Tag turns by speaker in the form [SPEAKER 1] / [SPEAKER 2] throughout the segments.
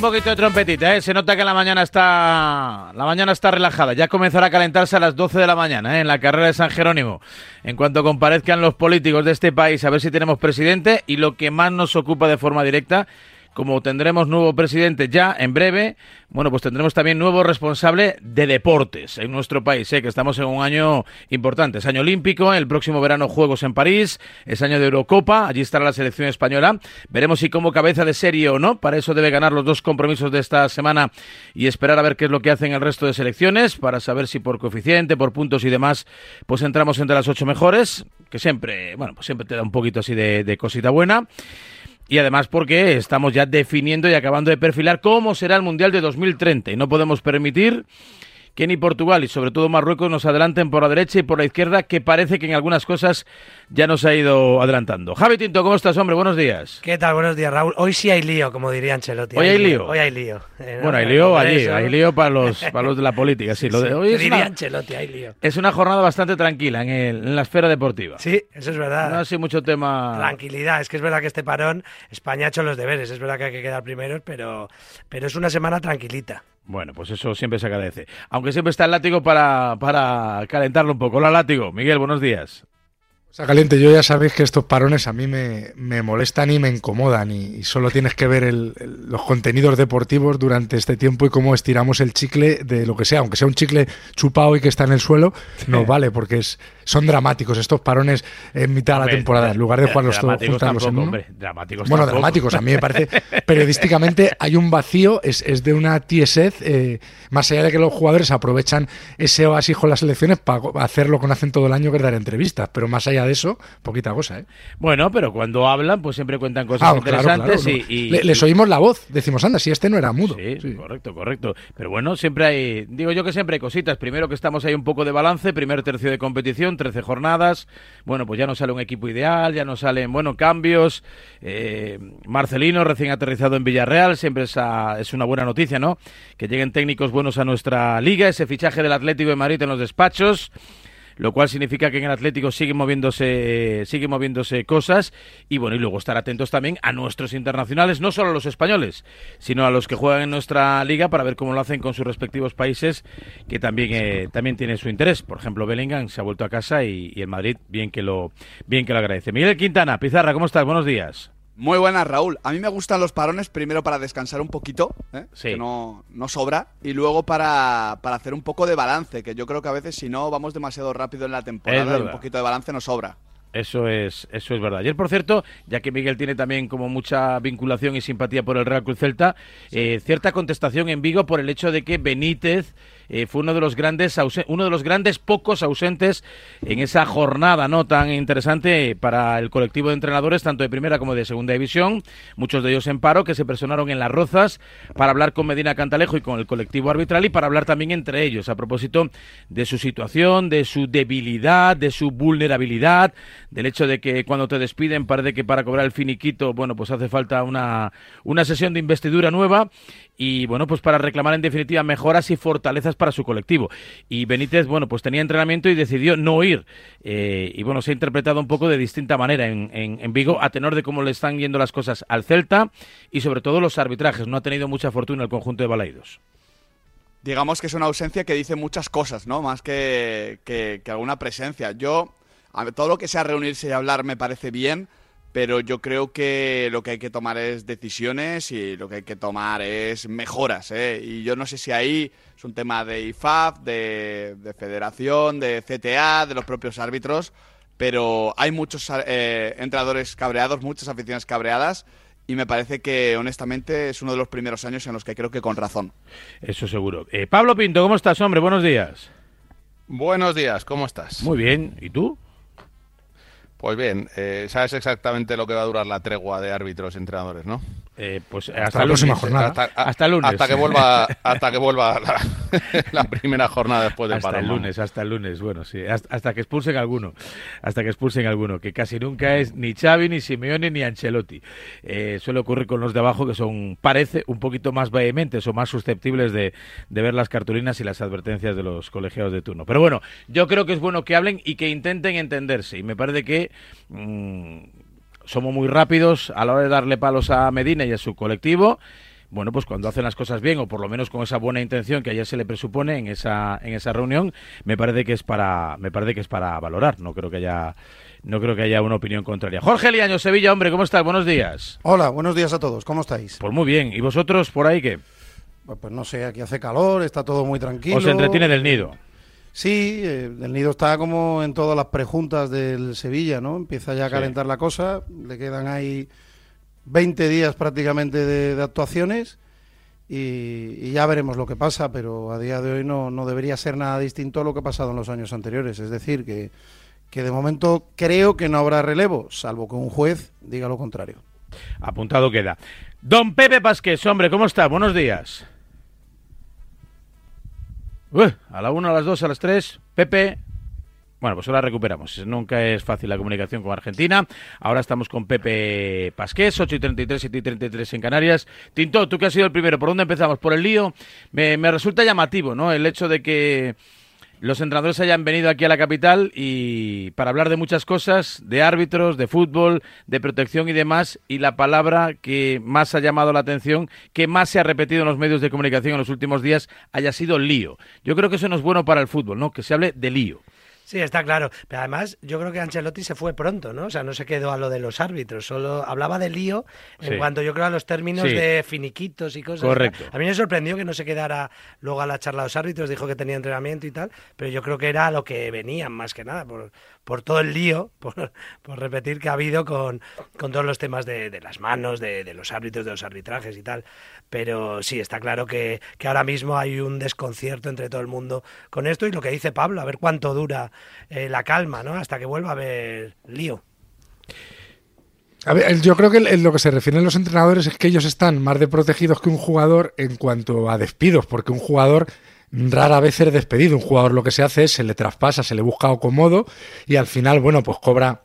[SPEAKER 1] Un poquito de trompetita, ¿eh? Se nota que la mañana está la mañana está relajada. Ya comenzará a calentarse a las 12 de la mañana, ¿eh? En la carrera de San Jerónimo. En cuanto comparezcan los políticos de este país, a ver si tenemos presidente y lo que más nos ocupa de forma directa como tendremos nuevo presidente ya en breve, bueno, pues tendremos también nuevo responsable de deportes en nuestro país, ¿eh? que estamos en un año importante. Es año olímpico, el próximo verano Juegos en París, es año de Eurocopa, allí estará la selección española. Veremos si como cabeza de serie o no, para eso debe ganar los dos compromisos de esta semana y esperar a ver qué es lo que hacen el resto de selecciones, para saber si por coeficiente, por puntos y demás, pues entramos entre las ocho mejores, que siempre, bueno, pues siempre te da un poquito así de, de cosita buena y además porque estamos ya definiendo y acabando de perfilar cómo será el Mundial de 2030 y no podemos permitir que ni Portugal y sobre todo Marruecos nos adelanten por la derecha y por la izquierda, que parece que en algunas cosas ya nos ha ido adelantando. Javi Tinto, ¿cómo estás, hombre? Buenos días.
[SPEAKER 2] ¿Qué tal? Buenos días, Raúl. Hoy sí hay lío, como diría Ancelotti.
[SPEAKER 1] ¿Hoy hay lío?
[SPEAKER 2] Hoy hay lío. Eh,
[SPEAKER 1] bueno,
[SPEAKER 2] no,
[SPEAKER 1] hay lío allí, hay lío para los, para los de la política, sí. Lo de hoy es
[SPEAKER 2] diría
[SPEAKER 1] una,
[SPEAKER 2] Ancelotti, hay lío.
[SPEAKER 1] es una jornada bastante tranquila en, el- en la esfera deportiva.
[SPEAKER 2] Sí, eso es verdad.
[SPEAKER 1] No ha sido mucho tema...
[SPEAKER 2] Tranquilidad, es que es verdad que este parón, España ha hecho los deberes, es verdad que hay que quedar primeros, pero, pero es una semana tranquilita.
[SPEAKER 1] Bueno, pues eso siempre se agradece. Aunque siempre está el látigo para, para calentarlo un poco. Hola, látigo. Miguel, buenos días.
[SPEAKER 3] O sea, caliente, yo ya sabéis que estos parones a mí me, me molestan y me incomodan y, y solo tienes que ver el- el- los contenidos deportivos durante este tiempo y cómo estiramos el chicle de lo que sea, aunque sea un chicle chupado y que está en el suelo, nos vale porque es, son dramáticos estos parones en mitad de la temporada, en lugar de jugarlos todos, juntarlos en
[SPEAKER 1] tampoco,
[SPEAKER 3] uno.
[SPEAKER 1] hombre, dramáticos
[SPEAKER 3] Bueno,
[SPEAKER 1] tampoco.
[SPEAKER 3] dramáticos, a mí me parece. Periodísticamente hay un vacío, es, es de una tiesez, eh, más allá de que los jugadores aprovechan ese oasis con las elecciones para hacer lo que no hacen todo el año, que es dar entrevistas. Pero más allá de eso, poquita cosa, ¿eh?
[SPEAKER 1] Bueno, pero cuando hablan, pues siempre cuentan cosas
[SPEAKER 3] Ah,
[SPEAKER 1] interesantes
[SPEAKER 3] claro,
[SPEAKER 1] y,
[SPEAKER 3] no.
[SPEAKER 1] y-
[SPEAKER 3] Le- les oímos la voz, decimos, anda, si este no era mudo.
[SPEAKER 1] Sí,
[SPEAKER 3] Sí.
[SPEAKER 1] correcto, correcto. Pero bueno, siempre hay, digo yo que siempre hay cositas. Primero que estamos ahí un poco de balance, primer tercio de competición, 13 jornadas. Bueno, pues ya no sale un equipo ideal, ya no salen, bueno, cambios. Eh, Marcelino, recién aterrizado en Villarreal, siempre esa- es una buena noticia, ¿no? Que lleguen técnicos buenos a nuestra liga, ese fichaje del Atlético de Madrid en los despachos lo cual significa que en el Atlético siguen moviéndose, siguen moviéndose cosas y bueno, y luego estar atentos también a nuestros internacionales, no solo a los españoles, sino a los que juegan en nuestra liga para ver cómo lo hacen con sus respectivos países, que también eh, también tiene su interés. Por ejemplo, Bellingham se ha vuelto a casa y, y el Madrid bien que lo bien que lo agradece. Miguel Quintana, Pizarra, ¿cómo estás? Buenos días.
[SPEAKER 4] Muy buenas, Raúl. A mí me gustan los parones primero para descansar un poquito, ¿eh?
[SPEAKER 1] Sí.
[SPEAKER 4] que no, no sobra, y luego para, para hacer un poco de balance, que yo creo que a veces si no vamos demasiado rápido en la temporada, y un poquito de balance nos sobra.
[SPEAKER 1] Eso es, eso es verdad. Ayer, por cierto, ya que Miguel tiene también como mucha vinculación y simpatía por el Real Cruz Celta, eh, cierta contestación en Vigo por el hecho de que Benítez eh, fue uno de los grandes uno de los grandes pocos ausentes en esa jornada no tan interesante para el colectivo de entrenadores tanto de primera como de segunda división, muchos de ellos en paro que se personaron en las Rozas para hablar con Medina Cantalejo y con el colectivo arbitral y para hablar también entre ellos a propósito de su situación, de su debilidad, de su vulnerabilidad, del hecho de que cuando te despiden parece que para cobrar el finiquito, bueno, pues hace falta una, una sesión de investidura nueva y bueno, pues para reclamar en definitiva mejoras y fortalezas para su colectivo. Y Benítez, bueno, pues tenía entrenamiento y decidió no ir. Eh, y bueno, se ha interpretado un poco de distinta manera en, en, Vigo, a tenor de cómo le están yendo las cosas al Celta y sobre todo los arbitrajes. No ha tenido mucha fortuna el conjunto de Balaidos.
[SPEAKER 4] Digamos que es una ausencia que dice muchas cosas, ¿no? Más que, que, que alguna presencia. Yo, todo lo que sea reunirse y hablar me parece bien pero yo creo que lo que hay que tomar es decisiones y lo que hay que tomar es mejoras. ¿eh? Y yo no sé si ahí es un tema de IFAF, de, federación, de CTA, de los propios árbitros, pero hay muchos eh, entrenadores cabreados, muchas aficiones cabreadas. Y me parece que, honestamente, es uno de los primeros años en los que creo que con razón.
[SPEAKER 1] Eso seguro. Eh, Pablo Pinto, ¿cómo estás, hombre? Buenos días.
[SPEAKER 5] Buenos días, ¿cómo estás?
[SPEAKER 1] Muy bien. ¿Y tú?
[SPEAKER 5] Pues bien, eh, sabes exactamente lo que va a durar la tregua de árbitros y entrenadores, ¿no?
[SPEAKER 1] Eh, pues hasta, la próxima jornada.
[SPEAKER 5] Hasta, el lunes. Hasta que vuelva, hasta que vuelva la, primera jornada después del
[SPEAKER 1] Hasta el lunes, hasta el lunes. Bueno, sí. Hasta, que expulsen alguno. Hasta que expulsen alguno. Que casi nunca es ni Xavi, ni Simeone, ni Ancelotti. Eh, suele ocurrir con los de abajo que son, parece, un poquito más vehementes o más susceptibles de, ver las cartulinas y las advertencias de los colegiados de turno. Pero bueno, yo creo que es bueno que hablen y que intenten entenderse. Y me parece que... Mm, somos muy rápidos a la hora de darle palos a Medina y a su colectivo. Bueno, pues cuando hacen las cosas bien, o por lo menos con esa buena intención que ayer se le presupone en esa, en esa reunión, me parece que es para, me parece que es para valorar. No creo que haya, no creo que haya una opinión contraria. Jorge Liaño, Sevilla, hombre, ¿cómo estás? Buenos días.
[SPEAKER 6] Hola, buenos días a todos. ¿Cómo estáis?
[SPEAKER 1] Pues muy bien. ¿Y vosotros por ahí qué?
[SPEAKER 6] Pues, pues no sé, aquí hace calor, está todo muy tranquilo.
[SPEAKER 1] ¿Os entretiene del nido?
[SPEAKER 6] Sí, eh, el Nido está como en todas las prejuntas del Sevilla, ¿no? Empieza ya a calentar la cosa, le quedan ahí 20 días prácticamente de, actuaciones y, ya veremos lo que pasa, pero a día de hoy no, no, debería ser nada distinto a lo que ha pasado en los años anteriores. Es decir, que, que de momento creo que no habrá relevo, salvo que un juez diga lo contrario.
[SPEAKER 1] Apuntado queda. Don Pepe Pasqués, hombre, ¿cómo está? Buenos días a la 1, a las 2, a las 3. Pepe. Bueno, pues ahora recuperamos. Nunca es fácil la comunicación con Argentina. Ahora estamos con Pepe Pasqués, 8 y 33, 7 y 33 en Canarias. Tinto, tú que has sido el primero, ¿por dónde empezamos? Por el lío. Me, me resulta llamativo, ¿no? El hecho de que los entrenadores hayan venido aquí a la capital y para hablar de muchas cosas, de árbitros, de fútbol, de protección y demás, y la palabra que más ha llamado la atención, que más se ha repetido en los medios de comunicación en los últimos días, haya sido lío. Yo creo que eso no es bueno para el fútbol, ¿no? Que se hable de lío.
[SPEAKER 2] Sí, está claro. Pero además, yo creo que Ancelotti se fue pronto, ¿no? O sea, no se quedó a lo de los árbitros, solo hablaba de lío en cuanto yo creo a los términos de finiquitos y cosas.
[SPEAKER 1] Correcto.
[SPEAKER 2] A mí me sorprendió que no se quedara luego a la charla de los árbitros, dijo que tenía entrenamiento y tal, pero yo creo que era lo que venían más que nada, por, por todo el lío, por, repetir que ha habido con, todos los temas de, las manos, de, los árbitros, de los arbitrajes y tal. Pero sí, está claro que, ahora mismo hay un desconcierto entre todo el mundo con esto y lo que dice Pablo, a ver cuánto dura eh, la calma, ¿no? Hasta que vuelva a haber lío.
[SPEAKER 3] A ver, yo creo que lo que se refieren los entrenadores es que ellos están más de protegidos que un jugador en cuanto a despidos, porque un jugador rara vez es despedido. Un jugador lo que se hace es se le traspasa, se le busca acomodo y al final, bueno, pues cobra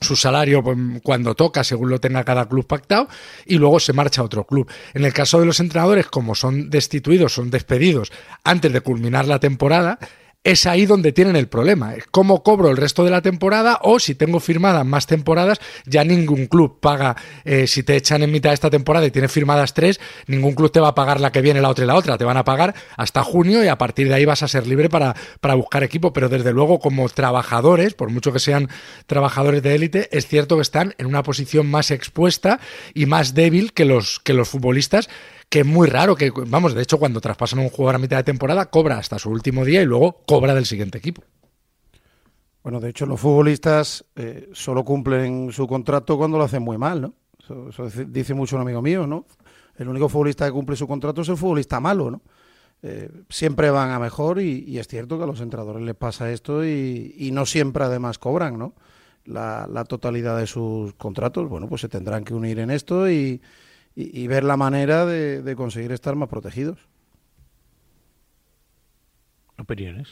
[SPEAKER 3] su salario pues, cuando toca, según lo tenga cada club pactado, y luego se marcha a otro club. En el caso de los entrenadores, como son destituidos, son despedidos antes de culminar la temporada, es ahí donde tienen el problema. ¿Cómo cobro el resto de la temporada? O si tengo firmadas más temporadas, ya ningún club paga. Eh, si te echan en mitad de esta temporada y tienes firmadas tres, ningún club te va a pagar la que viene, la otra y la otra. Te van a pagar hasta junio y a partir de ahí vas a ser libre para, para buscar equipo. Pero desde luego, como trabajadores, por mucho que sean trabajadores de élite, es cierto que están en una posición más expuesta y más débil que los, que los futbolistas que es muy raro que, vamos, de hecho, cuando traspasan un jugador a mitad de temporada, cobra hasta su último día y luego cobra del siguiente equipo.
[SPEAKER 6] Bueno, de hecho, los futbolistas eh, solo cumplen su contrato cuando lo hacen muy mal, ¿no? Eso, dice mucho un amigo mío, ¿no? El único futbolista que cumple su contrato es el futbolista malo, ¿no? Eh, siempre van a mejor y, es cierto que a los entrenadores les pasa esto y, no siempre además cobran, ¿no? La, la, totalidad de sus contratos, bueno, pues se tendrán que unir en esto y, y, ver la manera de, conseguir estar más protegidos.
[SPEAKER 1] ¿Opiniones?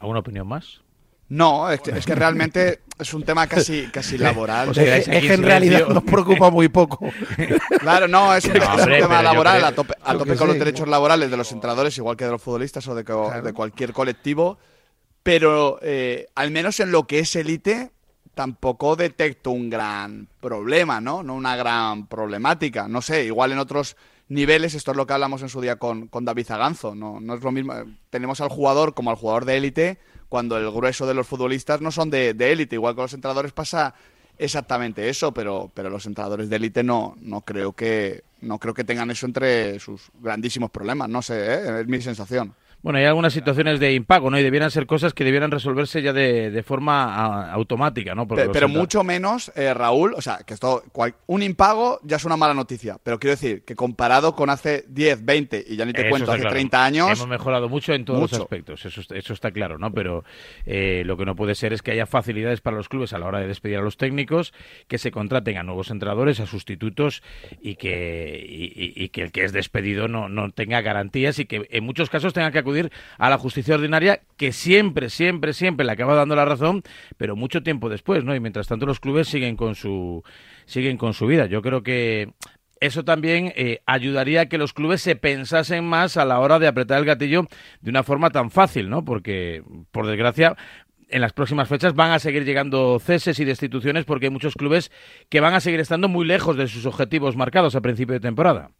[SPEAKER 1] ¿Alguna opinión más?
[SPEAKER 4] No, es que, es que realmente es un tema casi, casi laboral.
[SPEAKER 1] O sea,
[SPEAKER 6] es, que en realidad nos preocupa muy poco.
[SPEAKER 4] Claro, no, es un,
[SPEAKER 1] No,
[SPEAKER 4] es un
[SPEAKER 1] hombre,
[SPEAKER 4] tema laboral
[SPEAKER 1] creo-
[SPEAKER 4] a tope, a tope con los derechos laborales de los entrenadores, igual que de los futbolistas o de,
[SPEAKER 6] Claro.
[SPEAKER 4] de cualquier colectivo. Pero eh, al menos en lo que es élite, tampoco detecto un gran problema, ¿no? No una gran problemática. No sé, igual en otros niveles, esto es lo que hablamos en su día con, con David Zaganzo. No, no es lo mismo. Tenemos al jugador como al jugador de élite, cuando el grueso de los futbolistas no son de de élite. Igual con los entrenadores pasa exactamente eso, pero, pero los entrenadores de élite no, no creo que no creo que tengan eso entre sus grandísimos problemas. No sé, ¿eh? es mi sensación.
[SPEAKER 1] Bueno, hay algunas situaciones de impago, ¿no? Y debieran ser cosas que debieran resolverse ya de, de forma a- automática, ¿no? Porque
[SPEAKER 4] pero mucho menos, eh, Raúl, o sea, que esto, cual- un impago ya es una mala noticia, pero quiero decir que comparado con hace 10, 20 y ya ni te
[SPEAKER 1] Eso
[SPEAKER 4] cuento, hace
[SPEAKER 1] claro.
[SPEAKER 4] 30 años,
[SPEAKER 1] Hemos mejorado mucho en todos los aspectos, eso, eso está claro, ¿no? Pero eh, lo que no puede ser es que haya facilidades para los clubes a la hora de despedir a los técnicos, que se contraten a nuevos entrenadores, a sustitutos y que, y, y- y que el que es despedido no, no tenga garantías y que en muchos casos tenga que acudir a la justicia ordinaria, que siempre, siempre, siempre le acaba dando la razón, pero mucho tiempo después, ¿no? Y mientras tanto los clubes siguen con su, siguen con su vida. Yo creo que eso también eh, ayudaría a que los clubes se pensasen más a la hora de apretar el gatillo de una forma tan fácil, ¿no? Porque, por desgracia, en las próximas fechas van a seguir llegando ceses y destituciones porque hay muchos clubes que van a seguir estando muy lejos de sus objetivos marcados a principio de temporada.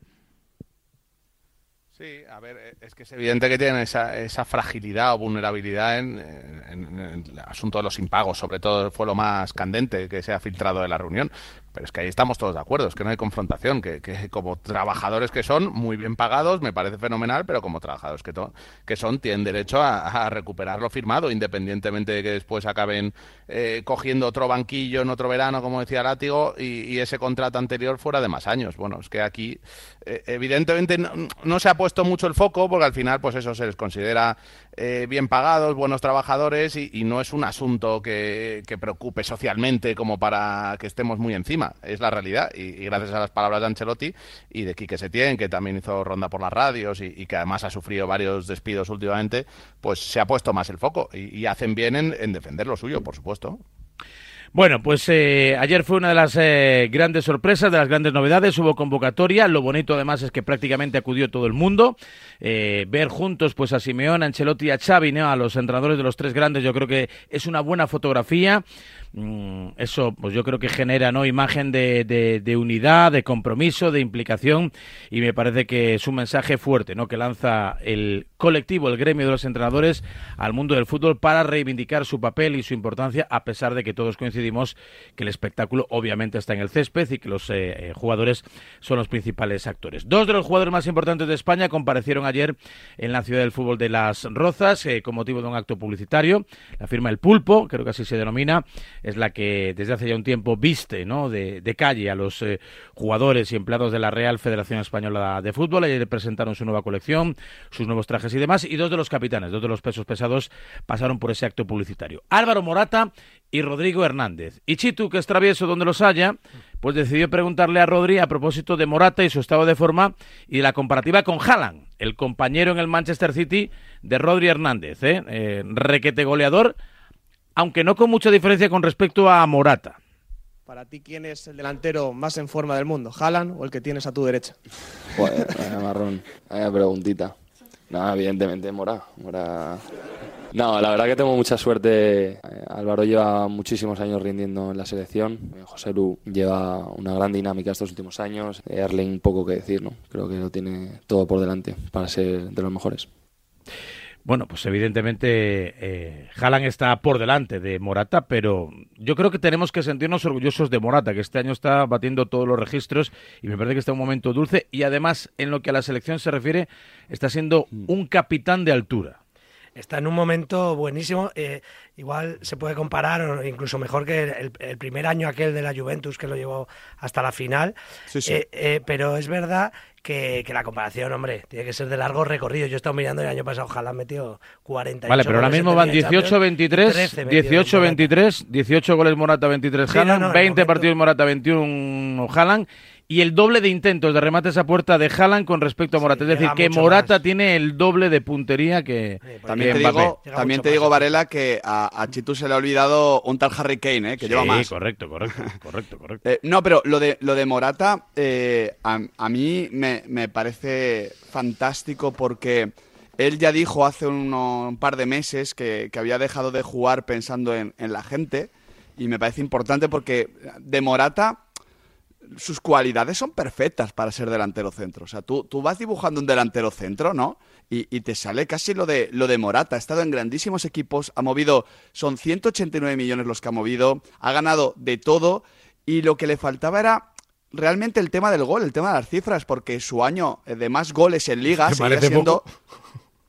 [SPEAKER 5] Sí, a ver, eh, es que es evidente que tienen esa, esa fragilidad o vulnerabilidad en, en- en el asunto de los impagos, sobre todo fue lo más candente que se ha filtrado de la reunión. Pero es que ahí estamos todos de acuerdo, es que no hay confrontación, que, que como trabajadores que son, muy bien pagados, me parece fenomenal, pero como trabajadores que, to- que son, tienen derecho a, recuperar lo firmado, independientemente de que después acaben eh, cogiendo otro banquillo en otro verano, como decía Látigo, y, ese contrato anterior fuera de más años. Bueno, es que aquí eh, evidentemente no se ha puesto mucho el foco, porque al final, pues eso se les considera eh, bien pagados, buenos trabajadores, y, y no es un asunto que, que preocupe socialmente como para que estemos muy encima. Es la realidad. Y, gracias a las palabras de Ancelotti y de Quique Setién, que también hizo ronda por las radios y, que además ha sufrido varios despidos últimamente, pues se ha puesto más el foco. Y, hacen bien en, en defender lo suyo, por supuesto.
[SPEAKER 1] Bueno, pues eh, ayer fue una de las eh, grandes sorpresas, de las grandes novedades. Hubo convocatoria. Lo bonito, además, es que prácticamente acudió todo el mundo. Eh, ver juntos, pues a Simeón, a Ancelotti y a Xavi, ¿no? a los entrenadores de los tres grandes, yo creo que es una buena fotografía. Mm, eso, pues yo creo que genera, ¿no? Imagen de, unidad, de compromiso, de implicación. Y me parece que es un mensaje fuerte, ¿no? Que lanza el colectivo, el gremio de los entrenadores al mundo del fútbol para reivindicar su papel y su importancia, a pesar de que todos coincidimos que el espectáculo obviamente está en el césped y que los eh, eh, jugadores son los principales actores. Dos de los jugadores más importantes de España comparecieron ayer en la ciudad del fútbol de Las Rozas eh, con motivo de un acto publicitario. La firma El Pulpo, creo que así se denomina, es la que desde hace ya un tiempo viste ¿no? de, de calle a los eh, jugadores y empleados de la Real Federación Española de Fútbol. Ayer presentaron su nueva colección, sus nuevos trajes y demás. Y dos de los capitanes, dos de los pesos pesados, pasaron por ese acto publicitario. Álvaro Morata y Rodrigo Hernández. Y Chitu, que es travieso donde los haya, pues decidió preguntarle a Rodri a propósito de Morata y su estado de forma y de la comparativa con Haaland, el compañero en el Manchester City de Rodri Hernández, ¿eh? Eh, requete goleador, aunque no con mucha diferencia con respecto a Morata.
[SPEAKER 7] Para ti, ¿quién es el delantero más en forma del mundo? ¿Haaland o el que tienes a tu derecha?
[SPEAKER 8] Joder, vaya marrón, vaya preguntita. No, evidentemente Mora. Mora. No, la verdad que tengo mucha suerte. Eh, Álvaro lleva muchísimos años rindiendo en la selección. Eh, José Lu lleva una gran dinámica estos últimos años. Eh, Erling, poco que decir, ¿no? Creo que lo tiene todo por delante para ser de los mejores.
[SPEAKER 1] Bueno, pues evidentemente eh, Haaland está por delante de Morata, pero yo creo que tenemos que sentirnos orgullosos de Morata, que este año está batiendo todos los registros y me parece que está en un momento dulce y además en lo que a la selección se refiere está siendo un capitán de altura.
[SPEAKER 2] Está en un momento buenísimo. eh, igual se puede comparar, o incluso mejor que el, el primer año aquel de la Juventus, que lo llevó hasta la final.
[SPEAKER 4] Sí, sí.
[SPEAKER 2] Eh, eh, pero es verdad que, que la comparación, hombre, tiene que ser de largo recorrido. Yo he estado mirando el año pasado, ojalá metió 48
[SPEAKER 1] Vale, pero ahora mismo van
[SPEAKER 2] Liga de Champions,
[SPEAKER 1] 18-23,
[SPEAKER 2] 13 metió
[SPEAKER 1] 18-23, 18 goles Morata, 23
[SPEAKER 2] Sí, no,
[SPEAKER 1] Haaland,
[SPEAKER 2] no, en
[SPEAKER 1] 20
[SPEAKER 2] momento-
[SPEAKER 1] partidos Morata, 21 Haaland y el doble de intentos de remates a puerta de Haaland con respecto a Morata. es decir, que Morata
[SPEAKER 2] más.
[SPEAKER 1] tiene el doble de puntería que,
[SPEAKER 4] También
[SPEAKER 1] que
[SPEAKER 4] te digo, también te digo. Varela, que a, a Chitu se le ha olvidado un tal Harry Kane, ¿eh? que lleva
[SPEAKER 1] Sí,
[SPEAKER 4] más.
[SPEAKER 1] correcto, correcto, correcto, correcto.
[SPEAKER 4] Eh, no, pero lo de, lo de Morata eh, a, a mí me, me parece fantástico porque él ya dijo hace uno- un par de meses que, que había dejado de jugar pensando en, en la gente y me parece importante porque de Morata sus cualidades son perfectas para ser delantero centro. O sea, tú, tú vas dibujando un delantero centro, ¿no? Y, y te sale casi lo de, lo de Morata. Ha estado en grandísimos equipos, ha movido, son 189 millones los que ha movido, ha ganado de todo y lo que le faltaba era realmente el tema del gol, el tema de las cifras, porque su año de más goles en liga seguía siendo,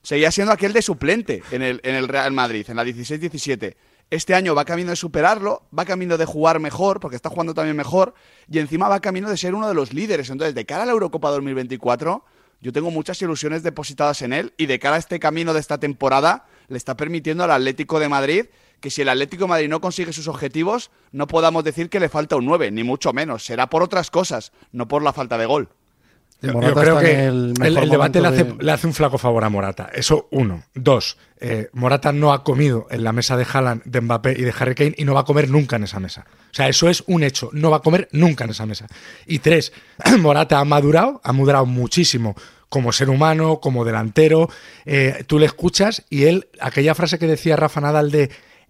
[SPEAKER 4] seguía siendo aquel de suplente en el, en el Real Madrid, en la 16-17. Este año va camino de superarlo, va camino de jugar mejor, porque está jugando también mejor, y encima va camino de ser uno de los líderes. Entonces, de cara a la Eurocopa 2024, yo tengo muchas ilusiones depositadas en él, y de cara a este camino de esta temporada, le está permitiendo al Atlético de Madrid que si el Atlético de Madrid no consigue sus objetivos, no podamos decir que le falta un 9, ni mucho menos. Será por otras cosas, no por la falta de gol.
[SPEAKER 3] Yo, creo que
[SPEAKER 6] el
[SPEAKER 3] el,
[SPEAKER 6] mejor
[SPEAKER 3] el debate le
[SPEAKER 6] momento
[SPEAKER 3] hace,
[SPEAKER 6] de-
[SPEAKER 3] le hace un flaco favor a Morata. Eso, uno. Dos, eh, Morata no ha comido en la mesa de Haaland, de Mbappé y de Harry Kane y no va a comer nunca en esa mesa. O sea, eso es un hecho. No va a comer nunca en esa mesa. Y tres, Morata ha madurado, ha madurado muchísimo como ser humano, como delantero. Eh, tú le escuchas y él, aquella frase que decía Rafa Nadal de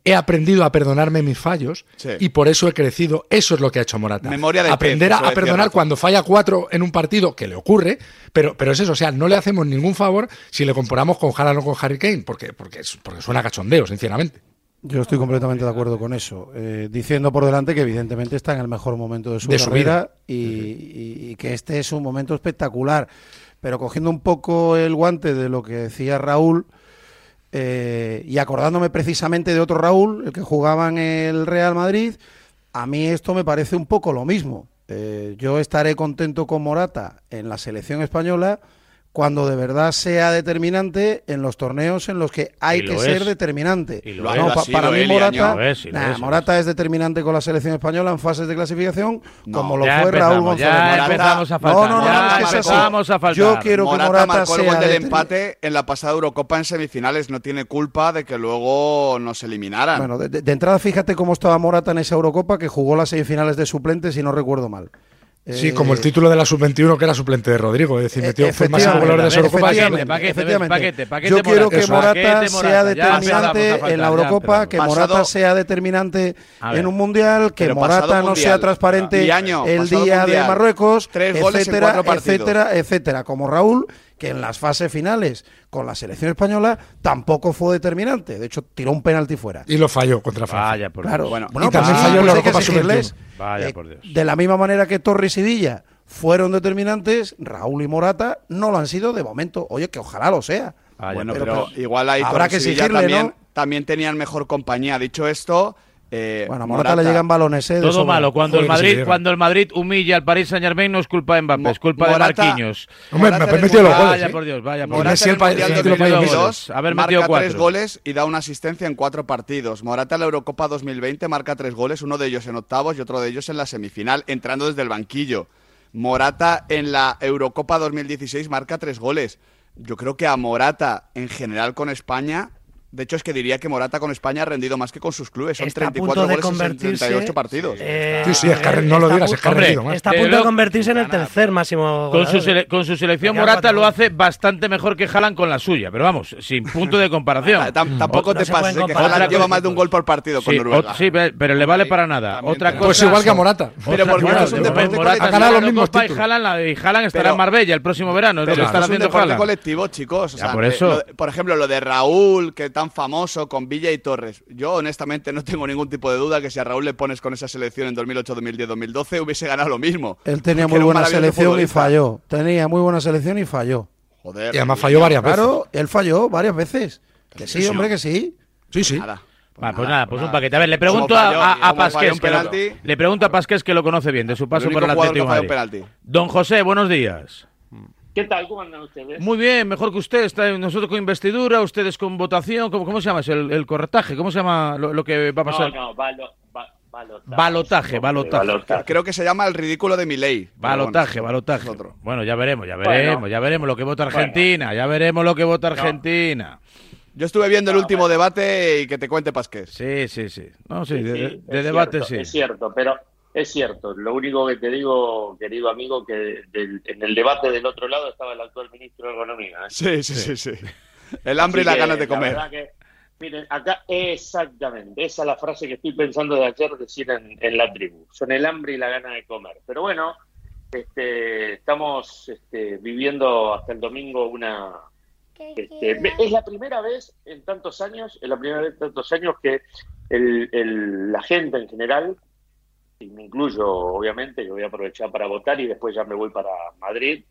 [SPEAKER 3] he aprendido a perdonarme mis fallos
[SPEAKER 4] Sí.
[SPEAKER 3] y por eso he crecido. Eso es lo que ha hecho Morata.
[SPEAKER 4] Memoria de
[SPEAKER 3] Aprender
[SPEAKER 4] pez,
[SPEAKER 3] a, perdonar cuando falla cuatro en un partido, que le ocurre, pero, pero es eso, o sea, no le hacemos ningún favor si le comparamos con Haaland o con Harry Kane, porque, porque, es- porque suena cachondeo, sinceramente.
[SPEAKER 6] Yo estoy completamente de acuerdo con eso. Eh, diciendo por delante que evidentemente está en el mejor momento de su
[SPEAKER 3] De su
[SPEAKER 6] carrera y, y- y que este es un momento espectacular. Pero cogiendo un poco el guante de lo que decía Raúl eh, y acordándome precisamente de otro Raúl, el que jugaba en el Real Madrid, a mí esto me parece un poco lo mismo. Eh, yo estaré contento con Morata en la selección española cuando de verdad sea determinante en los torneos en los que hay que ser
[SPEAKER 1] es.
[SPEAKER 6] determinante.
[SPEAKER 1] Y lo es.
[SPEAKER 6] No,
[SPEAKER 4] ha
[SPEAKER 6] pa- para mí Morata,
[SPEAKER 1] es,
[SPEAKER 6] nah,
[SPEAKER 1] es,
[SPEAKER 6] Morata es determinante con la selección española en fases de clasificación,
[SPEAKER 4] No.
[SPEAKER 6] como lo fue Raúl González.
[SPEAKER 1] ya
[SPEAKER 4] Morata-
[SPEAKER 1] empezamos a
[SPEAKER 6] No,
[SPEAKER 1] faltar.
[SPEAKER 6] no, no,
[SPEAKER 1] ya
[SPEAKER 6] no, es que es así.
[SPEAKER 1] empezamos a faltar.
[SPEAKER 6] Yo quiero que
[SPEAKER 4] Morata,
[SPEAKER 6] Morata
[SPEAKER 4] marcó el
[SPEAKER 6] sea
[SPEAKER 4] gol del empate en la pasada Eurocopa en semifinales. No tiene culpa de que luego nos eliminaran.
[SPEAKER 6] Bueno, de, de- de entrada fíjate cómo estaba Morata en esa Eurocopa que jugó las semifinales de suplentes si no recuerdo mal.
[SPEAKER 3] Sí,
[SPEAKER 6] Eh,
[SPEAKER 3] como el título de la sub-21 que era suplente de Rodrigo, es decir,
[SPEAKER 6] Eh,
[SPEAKER 3] metió fue
[SPEAKER 6] efectivamente,
[SPEAKER 3] goleador de esa Eurocopa.
[SPEAKER 1] Paquete,
[SPEAKER 6] efectivamente.
[SPEAKER 1] paquete, paquete,
[SPEAKER 6] Yo quiero que
[SPEAKER 1] Morata. Paquete
[SPEAKER 6] sea determinante en la Eurocopa, que Morata sea determinante en un mundial, que Morata no
[SPEAKER 4] mundial.
[SPEAKER 6] sea transparente el día de. Marruecos,
[SPEAKER 4] Tres goles en
[SPEAKER 6] etcétera, etcétera, etcétera. Como Raúl, que en las fases finales con la selección española tampoco fue determinante. De hecho, tiró un penalti fuera.
[SPEAKER 3] Y lo falló contra Francia.
[SPEAKER 1] Vaya por
[SPEAKER 6] Claro,
[SPEAKER 1] Dios.
[SPEAKER 4] Bueno,
[SPEAKER 6] bueno,
[SPEAKER 3] y también falló en la
[SPEAKER 6] pues exigirles.
[SPEAKER 3] Sub-21.
[SPEAKER 1] Vaya
[SPEAKER 6] Eh,
[SPEAKER 1] por Dios.
[SPEAKER 6] De la misma manera que Torres y Villa fueron determinantes, Raúl y Morata no lo han sido de momento. Oye, que ojalá lo sea.
[SPEAKER 1] Vaya
[SPEAKER 4] bueno, pero,
[SPEAKER 6] pero-
[SPEAKER 4] igual ahí
[SPEAKER 6] habrá
[SPEAKER 4] Torres
[SPEAKER 6] que exigirle,
[SPEAKER 4] también,
[SPEAKER 6] ¿no?
[SPEAKER 4] también tenían mejor compañía. Dicho esto, eh,
[SPEAKER 6] Bueno, a Morata, le llegan balones, ¿eh?
[SPEAKER 1] Todo malo. Cuando el Madrid, cuando el Madrid humilla al Paris Saint Germain no es culpa de Mbappé,
[SPEAKER 4] Mo-
[SPEAKER 1] es culpa
[SPEAKER 4] Morata-
[SPEAKER 1] de Marquinhos.
[SPEAKER 3] Hombre,
[SPEAKER 4] Morata
[SPEAKER 3] me ha
[SPEAKER 4] el
[SPEAKER 3] metido los goles.
[SPEAKER 1] Vaya
[SPEAKER 3] ¿eh?
[SPEAKER 1] por Dios, vaya por
[SPEAKER 3] Morata el
[SPEAKER 4] Mundial
[SPEAKER 3] el título país
[SPEAKER 4] 2022
[SPEAKER 1] Haber
[SPEAKER 4] marca
[SPEAKER 1] metido cuatro.
[SPEAKER 4] tres goles y da una asistencia en cuatro partidos. Morata en la Eurocopa 2020 marca tres goles, uno de ellos en octavos y otro de ellos en la semifinal, entrando desde el banquillo. Morata en la Eurocopa 2016 marca tres goles. Yo creo que a Morata en general con España, de hecho es que diría que Morata con España ha rendido más que con sus clubes. Son
[SPEAKER 2] Está a
[SPEAKER 4] 34
[SPEAKER 2] punto de
[SPEAKER 4] goles en
[SPEAKER 2] convertirse
[SPEAKER 4] 38 partidos.
[SPEAKER 2] eh,
[SPEAKER 3] Sí, sí, es que no lo
[SPEAKER 2] está a
[SPEAKER 3] digas, es que ha
[SPEAKER 2] punto-
[SPEAKER 3] rendido más.
[SPEAKER 2] Está a punto de convertirse en el tercer máximo
[SPEAKER 1] Con su, sele- con su selección Morata lo hace bastante mejor que Haaland con la suya, pero vamos, sin punto de comparación.
[SPEAKER 4] Tam- tampoco
[SPEAKER 2] No
[SPEAKER 4] te pases, que Haaland lleva más de un gol por partido con
[SPEAKER 1] Sí,
[SPEAKER 4] Noruega.
[SPEAKER 1] pero le vale para nada. Otra cosa.
[SPEAKER 3] Pues igual que a Morata.
[SPEAKER 4] Pero porque es un
[SPEAKER 1] de
[SPEAKER 4] deporte
[SPEAKER 1] Morata
[SPEAKER 3] los mismos títulos.
[SPEAKER 1] Haaland, y Haaland estará en Marbella el próximo verano, es lo que haciendo Haaland.
[SPEAKER 4] colectivo, chicos.
[SPEAKER 1] Por
[SPEAKER 4] ejemplo, lo de Raúl, que tan famoso, con Villa y Torres. Yo, honestamente, no tengo ningún tipo de duda que si a Raúl le pones con esa selección en 2008, 2010, 2012, hubiese ganado lo mismo.
[SPEAKER 6] Él tenía muy buena selección y falló. Tenía muy buena selección y falló.
[SPEAKER 4] Joder.
[SPEAKER 3] Y además falló varias veces.
[SPEAKER 6] Claro, él falló varias veces. Que sí,
[SPEAKER 4] sí,
[SPEAKER 6] hombre, que sí.
[SPEAKER 3] Sí, sí.
[SPEAKER 4] Nada.
[SPEAKER 1] Va, pues nada, pues un paquete. A ver, le pregunto
[SPEAKER 4] falló-
[SPEAKER 1] a, a, a Pasqués,
[SPEAKER 4] un
[SPEAKER 1] que lo, le pregunto a Pasqués que lo conoce bien, de su paso
[SPEAKER 4] El
[SPEAKER 1] por el Atlético Madrid. Don José, buenos días.
[SPEAKER 9] ¿Qué tal? ¿Cómo andan ustedes?
[SPEAKER 1] Muy bien, mejor que usted. Está nosotros con investidura, ustedes con votación. ¿Cómo, cómo se llama? ¿Es el, el corretaje? ¿Cómo se llama lo, lo que va a
[SPEAKER 9] no,
[SPEAKER 1] pasar?
[SPEAKER 9] no, valo- va-
[SPEAKER 1] Balotaje, balotaje.
[SPEAKER 4] Creo que se llama el ridículo de mi ley.
[SPEAKER 1] Balotaje, balotaje. Bueno, ya veremos, ya veremos, ya veremos lo que vota Argentina, ya veremos lo que vota Argentina.
[SPEAKER 4] Yo estuve viendo el último debate y que te cuente Pasqués.
[SPEAKER 1] Sí, sí, sí. No, sí, de, debate sí.
[SPEAKER 9] Es cierto, pero es cierto. Lo único que te digo, querido amigo, que en el debate del otro lado estaba el actual ministro de Economía. ¿eh?
[SPEAKER 4] Sí, sí, sí, sí. El hambre y las ganas de comer.
[SPEAKER 9] miren, acá exactamente, esa es la frase que estoy pensando de ayer decir en, la tribu. Son el hambre y la gana de comer. Pero bueno, este, estamos este, viviendo hasta el domingo una, este, es la primera vez en tantos años, es la primera vez en tantos años que la gente en general, y me incluyo obviamente, que voy a aprovechar para votar y después ya me voy para Madrid,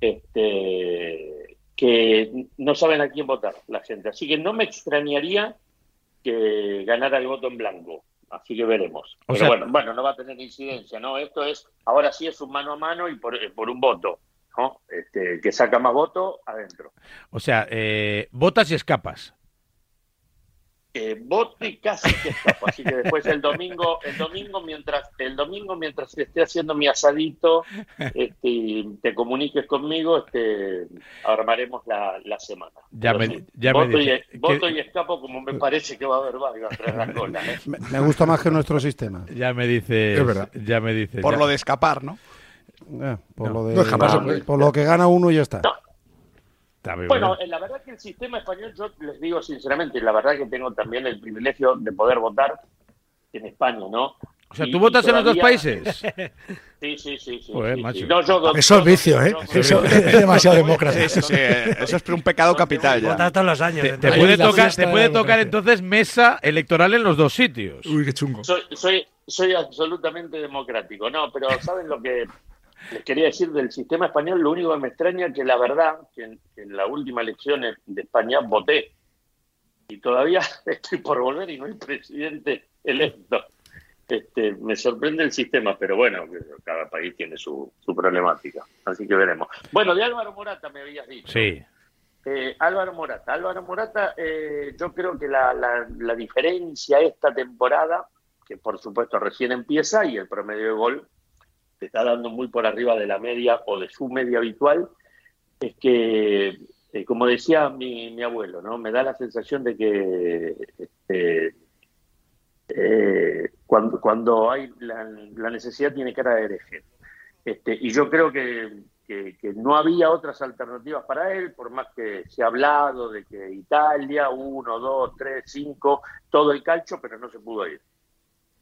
[SPEAKER 9] este, que no saben a quién votar la gente. Así que no me extrañaría que ganara el voto en blanco. Así que veremos. Pero bueno, bueno, no va a tener incidencia, ¿no? Esto es, ahora sí es un mano a mano y por un voto. Este, que saca más votos adentro.
[SPEAKER 1] O sea, eh, votas y escapas.
[SPEAKER 9] Voto y casi que escapo. Así que después el domingo, el domingo mientras, el domingo mientras esté haciendo mi asadito, este, te comuniques conmigo, este, armaremos la, semana.
[SPEAKER 1] Ya me, ya
[SPEAKER 9] voto, y, voto y escapo como me parece que va a haber varios la cola. ¿eh?
[SPEAKER 6] Me, gusta más que nuestro sistema.
[SPEAKER 1] Ya me dice, ya me dice.
[SPEAKER 4] Por lo de escapar, ¿no?
[SPEAKER 6] Eh, por, lo de, por lo que gana uno y ya está.
[SPEAKER 9] Bueno, la verdad que el sistema español, yo les digo sinceramente, la verdad que tengo también el privilegio de poder votar en España, ¿no?
[SPEAKER 1] O sea, ¿tú votas en los dos países?
[SPEAKER 9] Sí, sí, sí. sí,
[SPEAKER 3] eso es vicio, ¿eh? Eso es demasiado demócrata.
[SPEAKER 4] Sí, sí, Eso es un pecado capital ya.
[SPEAKER 2] Votas todos los años.
[SPEAKER 1] Te, puede, tocar, te puede tocar entonces mesa electoral en los dos sitios.
[SPEAKER 3] Uy, qué chungo.
[SPEAKER 9] Soy, soy, soy absolutamente democrático. No, pero ¿saben lo que les quería decir del sistema español, lo único que me extraña es que la verdad, que en, la última elección de España voté y todavía estoy por volver y no hay presidente electo. Este, me sorprende el sistema, pero bueno, cada país tiene su, problemática, así que veremos. Bueno, de Álvaro Morata me habías dicho.
[SPEAKER 1] Sí.
[SPEAKER 9] Eh, Álvaro Morata, Álvaro Morata, eh, yo creo que la, la diferencia esta temporada, que por supuesto recién empieza y el promedio de gol te está dando muy por arriba de la media o de su media habitual, es que, eh, como decía mi, abuelo, ¿no? me da la sensación de que este, eh, cuando, cuando hay la, necesidad tiene cara de hereje. Este, y yo creo que, que, no había otras alternativas para él, por más que se ha hablado de que Italia, uno, dos, tres, cinco, todo el calcho, pero no se pudo ir.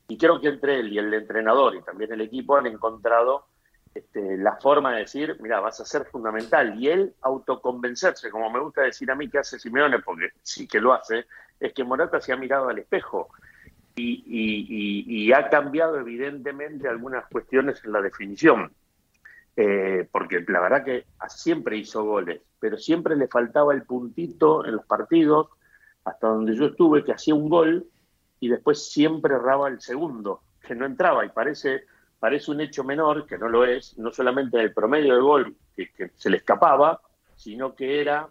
[SPEAKER 9] Y creo que entre él y el entrenador y también el equipo han encontrado este, la forma de decir, mira, vas a ser fundamental. Y él autoconvencerse, como me gusta decir a mí que hace Simeone, porque sí que lo hace, es que Morata se ha mirado al espejo y, ha cambiado evidentemente algunas cuestiones en la definición. Eh, porque la verdad que siempre hizo goles, pero siempre le faltaba el puntito en los partidos, hasta donde yo estuve, que hacía un gol y después siempre erraba el segundo, que no entraba y parece, parece un hecho menor, que no lo es, no solamente el promedio de gol que, se le escapaba, sino que era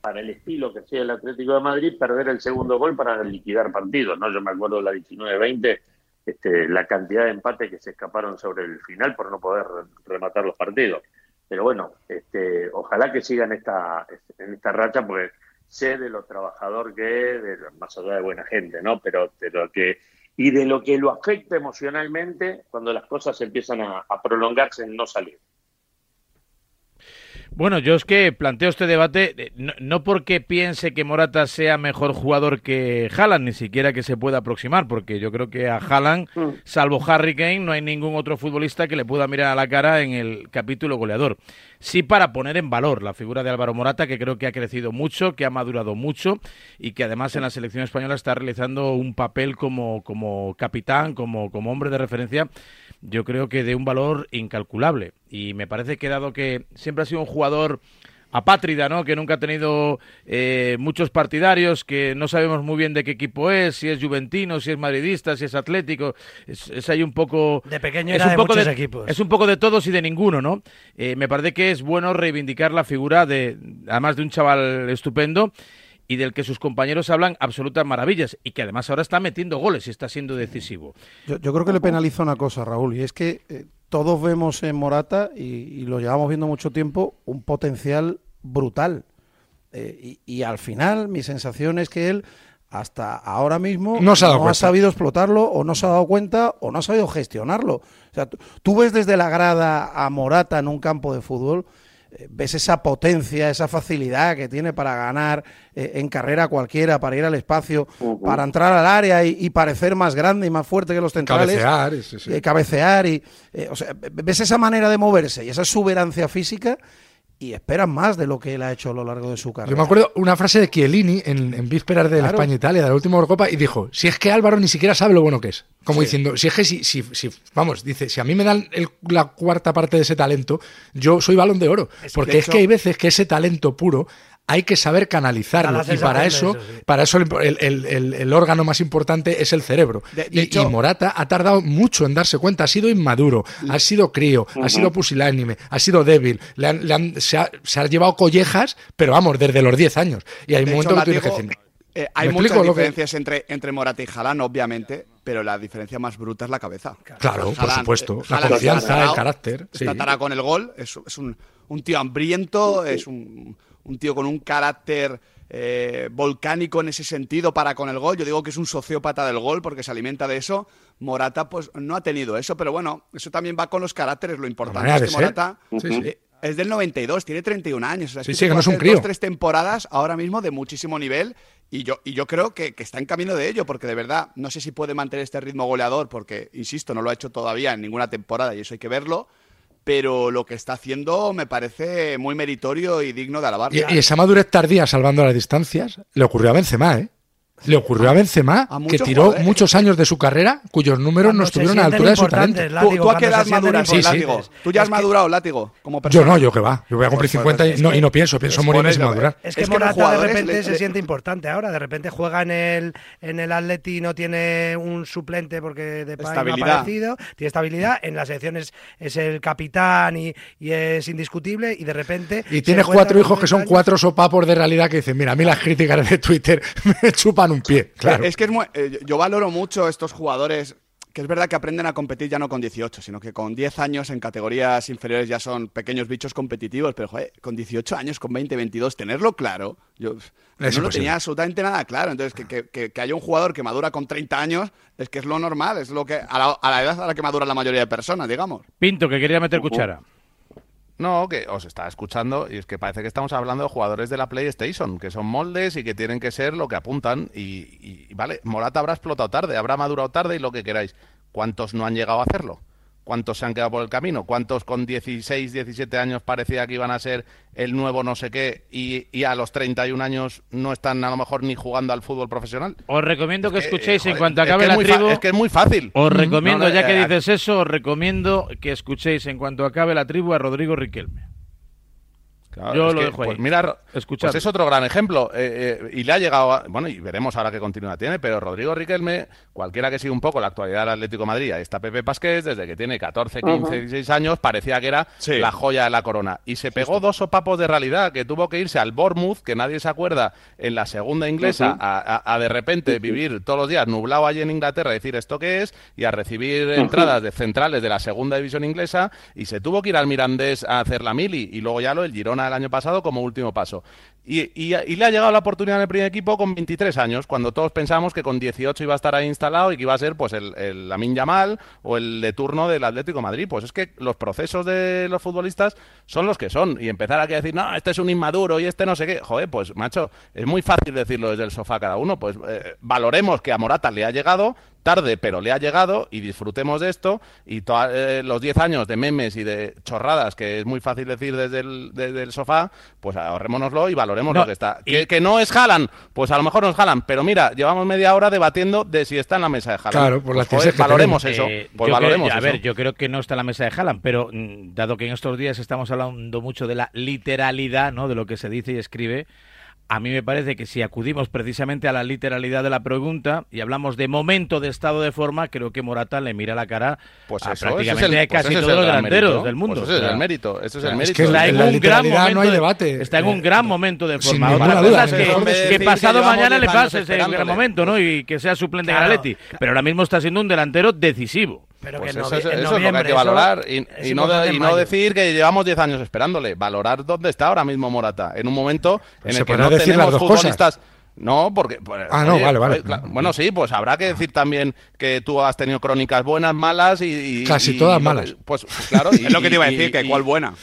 [SPEAKER 9] para el estilo que hacía el Atlético de Madrid perder el segundo gol para liquidar partidos, ¿no? Yo me acuerdo de la 19-20, este, la cantidad de empates que se escaparon sobre el final por no poder rematar los partidos. Pero bueno, este, ojalá que sigan esta, en esta racha, porque sé de lo trabajador que es, de, más allá de buena gente, ¿no? Pero de que y de lo que lo afecta emocionalmente cuando las cosas empiezan a, a prolongarse en no salir.
[SPEAKER 1] Bueno, yo es que planteo este debate eh, no, porque piense que Morata sea mejor jugador que Haaland, ni siquiera que se pueda aproximar, porque yo creo que a Haaland, mm. salvo Harry Kane, no hay ningún otro futbolista que le pueda mirar a la cara en el capítulo goleador. Sí para poner en valor la figura de Álvaro Morata, que creo que ha crecido mucho, que ha madurado mucho y que además en la selección española está realizando un papel como, como capitán, como, como hombre de referencia yo creo que de un valor incalculable. Y me parece que dado que siempre ha sido un jugador apátrida, ¿no? Que nunca ha tenido eh, muchos partidarios, que no sabemos muy bien de qué equipo es, si es juventino, si es madridista, si es atlético. Es, es ahí un poco...
[SPEAKER 2] De pequeño era un de poco muchos equipos.
[SPEAKER 1] Es un poco de todos y de ninguno, ¿no? Eh, me parece que es bueno reivindicar la figura de, además de un chaval estupendo, y del que sus compañeros hablan absolutas maravillas y que además ahora está metiendo goles y está siendo decisivo.
[SPEAKER 6] Yo, yo creo que le penaliza una cosa, Raúl, y es que eh, todos vemos en Morata, y, y lo llevamos viendo mucho tiempo, un potencial brutal. Eh, y, y al final mi sensación es que él hasta ahora mismo
[SPEAKER 3] No se ha dado
[SPEAKER 6] ha sabido explotarlo o no se ha dado cuenta o no ha sabido gestionarlo. O sea, tú, ves desde la grada a Morata en un campo de fútbol, ves esa potencia, esa facilidad que tiene para ganar eh, en carrera cualquiera, para ir al espacio, para entrar al área y, y parecer más grande y más fuerte que los centrales.
[SPEAKER 3] Cabecear, sí, sí.
[SPEAKER 6] eh, cabecear y eh, o sea, ves esa manera de moverse y esa exuberancia física y esperas más de lo que él ha hecho a lo largo de su carrera.
[SPEAKER 3] Yo me acuerdo una frase de Chiellini en, en vísperas de la
[SPEAKER 6] Claro.
[SPEAKER 3] España-Italia, de la última Eurocopa, y dijo, si es que Álvaro ni siquiera sabe lo bueno que es. Como
[SPEAKER 6] Sí.
[SPEAKER 3] diciendo, si es que si, si, si- vamos, dice, si a mí me dan el- la cuarta parte de ese talento, yo soy balón de oro.
[SPEAKER 2] Es
[SPEAKER 3] Porque es
[SPEAKER 2] hecho-
[SPEAKER 3] que hay veces que ese talento puro hay que saber canalizarlo.
[SPEAKER 2] la
[SPEAKER 3] Y para eso,
[SPEAKER 2] sí.
[SPEAKER 3] para eso el, el- el- el órgano más importante es el cerebro.
[SPEAKER 4] De- de
[SPEAKER 3] y,
[SPEAKER 4] hecho-
[SPEAKER 3] y Morata ha tardado mucho en darse cuenta. Ha sido inmaduro, ha sido crío, ha sido pusilánime, ha sido débil. Le han- le han- se, ha, se ha llevado collejas, pero vamos, desde los 10 años. Y hay
[SPEAKER 4] De
[SPEAKER 3] un momento
[SPEAKER 4] hecho,
[SPEAKER 3] que tienes que decir.
[SPEAKER 4] eh, hay
[SPEAKER 3] ¿Me
[SPEAKER 4] muchas
[SPEAKER 3] que-
[SPEAKER 4] diferencias entre, entre Morata y Haaland, obviamente, pero la diferencia más bruta es la cabeza.
[SPEAKER 3] Claro, por supuesto. La
[SPEAKER 4] Haaland
[SPEAKER 3] confianza,
[SPEAKER 4] está atarado,
[SPEAKER 3] el carácter. sí.
[SPEAKER 4] Está con el gol, es, es un, un tío hambriento, es un, un tío con un carácter eh, volcánico en ese sentido para con el gol. Yo digo que es un sociópata del gol porque se alimenta de eso. Morata pues no ha tenido eso, pero bueno, eso también va con los caracteres. Lo importante es que
[SPEAKER 3] ser.
[SPEAKER 4] Morata
[SPEAKER 3] Sí, sí.
[SPEAKER 4] eh, es del 92, tiene 31 años. O sea,
[SPEAKER 3] Sí, sí, que no es un crío.
[SPEAKER 4] Dos, tres temporadas ahora mismo de muchísimo nivel y yo, y yo creo que, que está en camino de ello, porque de verdad no sé si puede mantener este ritmo goleador, porque, insisto, no lo ha hecho todavía en ninguna temporada y eso hay que verlo, pero lo que está haciendo me parece muy meritorio y digno de alabar.
[SPEAKER 3] Y, esa madurez tardía salvando las distancias le ocurrió a Benzema, ¿eh? Le ocurrió a Benzema,
[SPEAKER 4] A
[SPEAKER 3] que tiró
[SPEAKER 4] jugadores.
[SPEAKER 3] muchos años de su carrera, cuyos números
[SPEAKER 2] Cuando
[SPEAKER 3] no estuvieron a la altura de su talento.
[SPEAKER 2] Látigo,
[SPEAKER 4] ¿Tú, tú a qué edad maduras,
[SPEAKER 3] Sí, sí.
[SPEAKER 4] Látigo? Tú ya has
[SPEAKER 2] Es que-
[SPEAKER 4] madurado, Látigo, como
[SPEAKER 3] Yo no, yo que va. Yo voy a cumplir
[SPEAKER 4] Pues, pues,
[SPEAKER 3] 50 y,
[SPEAKER 4] es
[SPEAKER 3] no,
[SPEAKER 4] que-
[SPEAKER 3] y no pienso, pienso
[SPEAKER 4] es
[SPEAKER 3] morir
[SPEAKER 4] por
[SPEAKER 3] sin madurar.
[SPEAKER 2] Es que
[SPEAKER 4] Es que
[SPEAKER 2] Morata de repente
[SPEAKER 4] le-
[SPEAKER 2] se
[SPEAKER 4] le-
[SPEAKER 2] siente importante ahora, de repente juega en el en el Atleti no tiene un suplente porque de no ha aparecido, tiene estabilidad, en las selecciones es el capitán y, y es indiscutible y de repente
[SPEAKER 3] Y tienes cuatro hijos que
[SPEAKER 2] 30
[SPEAKER 3] son cuatro sopapos de realidad que dicen, mira, a mí las críticas de Twitter me chupan un pie. Claro.
[SPEAKER 4] Es que es muy- eh, yo valoro mucho estos jugadores que es verdad que aprenden a competir ya no con 18, sino que con 10 años en categorías inferiores ya son pequeños bichos competitivos, pero joder, con 18 años, con 20, 22, tenerlo claro, yo
[SPEAKER 3] Es
[SPEAKER 4] no lo tenía absolutamente nada claro. Entonces, que, que- que- que haya un jugador que madura con 30 años es que es lo normal, es lo que a la, a la edad a la que madura la mayoría de personas, digamos.
[SPEAKER 1] Pinto, que quería meter cuchara.
[SPEAKER 5] No, que os está escuchando y es que parece que estamos hablando de jugadores de la PlayStation, que son moldes y que tienen que ser lo que apuntan. Y, y, vale, Morata habrá explotado tarde, habrá madurado tarde y lo que queráis. ¿Cuántos no han llegado a hacerlo? ¿Cuántos se han quedado por el camino? ¿Cuántos con 16, 17 años parecía que iban a ser el nuevo no sé qué y, y a los 31 años no están a lo mejor ni jugando al fútbol profesional?
[SPEAKER 1] Os recomiendo que,
[SPEAKER 5] Es que,
[SPEAKER 1] escuchéis en
[SPEAKER 5] joder,
[SPEAKER 1] cuanto
[SPEAKER 5] es que
[SPEAKER 1] acabe la tribu.
[SPEAKER 5] es que es muy fácil.
[SPEAKER 1] Os recomiendo,
[SPEAKER 5] No, no,
[SPEAKER 1] ya que
[SPEAKER 5] eh,
[SPEAKER 1] dices eso, os recomiendo que escuchéis en cuanto acabe la tribu a Rodrigo Riquelme.
[SPEAKER 5] Claro,
[SPEAKER 1] Yo
[SPEAKER 5] es
[SPEAKER 1] lo
[SPEAKER 5] que,
[SPEAKER 1] dejo ahí.
[SPEAKER 5] Pues mira, pues es otro gran ejemplo. eh, eh, y le ha llegado, a- bueno, y veremos ahora qué continuidad tiene, pero Rodrigo Riquelme, cualquiera que siga un poco la actualidad del Atlético de Madrid, ahí está Pepe Pasqués, desde que tiene 14, 15, 16 años, parecía que era
[SPEAKER 4] Sí.
[SPEAKER 5] la joya de la corona. Y se pegó dos sopapos de realidad, que tuvo que irse al Bournemouth, que nadie se acuerda, en la segunda inglesa, a, a- a de repente vivir todos los días nublado allí en Inglaterra, y decir esto qué es, y a recibir entradas de centrales de la segunda división inglesa, y se tuvo que ir al Mirandés a hacer la mili, y luego ya lo el Girona el año pasado como último paso. Y, y- y le ha llegado la oportunidad en el primer equipo con 23 años, cuando todos pensábamos que con 18 iba a estar ahí instalado y que iba a ser pues el, el Lamin Yamal o el de turno del Atlético Madrid. Pues es que los procesos de los futbolistas son los que son. Y empezar aquí a decir, no, este es un inmaduro y este no sé qué. Joder, pues macho, es muy fácil decirlo desde el sofá cada uno. Pues eh, valoremos que a Morata le ha llegado, tarde, pero le ha llegado y disfrutemos de esto. Y eh, los 10 años de memes y de chorradas, que es muy fácil decir desde el, desde el sofá, pues ahorrémonoslo y valoremos
[SPEAKER 1] No,
[SPEAKER 5] lo que está.
[SPEAKER 1] y-
[SPEAKER 5] Que, que no es Haaland, pues a lo mejor no es Haaland, pero mira, llevamos media hora debatiendo de si está en la mesa de Haaland.
[SPEAKER 3] Claro, por las
[SPEAKER 5] Pues, joder,
[SPEAKER 3] que
[SPEAKER 5] valoremos
[SPEAKER 1] Eh,
[SPEAKER 5] eso. Pues
[SPEAKER 1] yo
[SPEAKER 5] valoremos
[SPEAKER 1] creo- a
[SPEAKER 5] eso.
[SPEAKER 1] ver, yo creo que no está en la mesa de Haaland, pero mm, dado que en estos días estamos hablando mucho de la literalidad, ¿no? De lo que se dice y escribe, a mí me parece que si acudimos precisamente a la literalidad de la pregunta y hablamos de momento de estado de forma, creo que Morata le mira la cara
[SPEAKER 5] Pues
[SPEAKER 1] a
[SPEAKER 5] eso,
[SPEAKER 1] prácticamente
[SPEAKER 5] es el- pues
[SPEAKER 1] casi
[SPEAKER 5] es
[SPEAKER 1] todos los delanteros del mundo.
[SPEAKER 5] Pues ese es
[SPEAKER 1] O sea,
[SPEAKER 5] el mérito, ese es el mérito.
[SPEAKER 3] que
[SPEAKER 1] está en un gran momento
[SPEAKER 3] no hay
[SPEAKER 1] de-
[SPEAKER 3] debate.
[SPEAKER 1] Está en un gran momento de
[SPEAKER 3] Sin
[SPEAKER 1] forma.
[SPEAKER 3] ninguna
[SPEAKER 1] Otra cosa es que, pasado mañana le
[SPEAKER 5] 10 años
[SPEAKER 1] pase ese gran momento, ¿no? Y que sea suplente en
[SPEAKER 2] Claro.
[SPEAKER 1] Pero ahora mismo está siendo un delantero decisivo.
[SPEAKER 2] Pero
[SPEAKER 5] Pues
[SPEAKER 2] que en
[SPEAKER 5] eso,
[SPEAKER 2] novie-
[SPEAKER 5] eso-
[SPEAKER 2] en
[SPEAKER 5] eso es lo que hay que valorar y, no, y
[SPEAKER 2] en
[SPEAKER 5] decir que llevamos 10 años esperándole. Valorar dónde está ahora mismo Morata. En un momento en
[SPEAKER 3] se
[SPEAKER 5] el que no tenemos
[SPEAKER 3] dos cosas.
[SPEAKER 5] futbolistas. No, porque. pues,
[SPEAKER 3] Ah, no, vale, vale.
[SPEAKER 5] Bueno, sí, pues habrá que decir también que tú has tenido crónicas buenas, malas y. y-
[SPEAKER 3] Casi
[SPEAKER 5] y-
[SPEAKER 3] todas
[SPEAKER 5] y-
[SPEAKER 3] malas.
[SPEAKER 5] Pues, pues claro. y-
[SPEAKER 4] Es lo que te iba a
[SPEAKER 5] y-
[SPEAKER 4] decir, que
[SPEAKER 5] y-
[SPEAKER 4] cuál buena.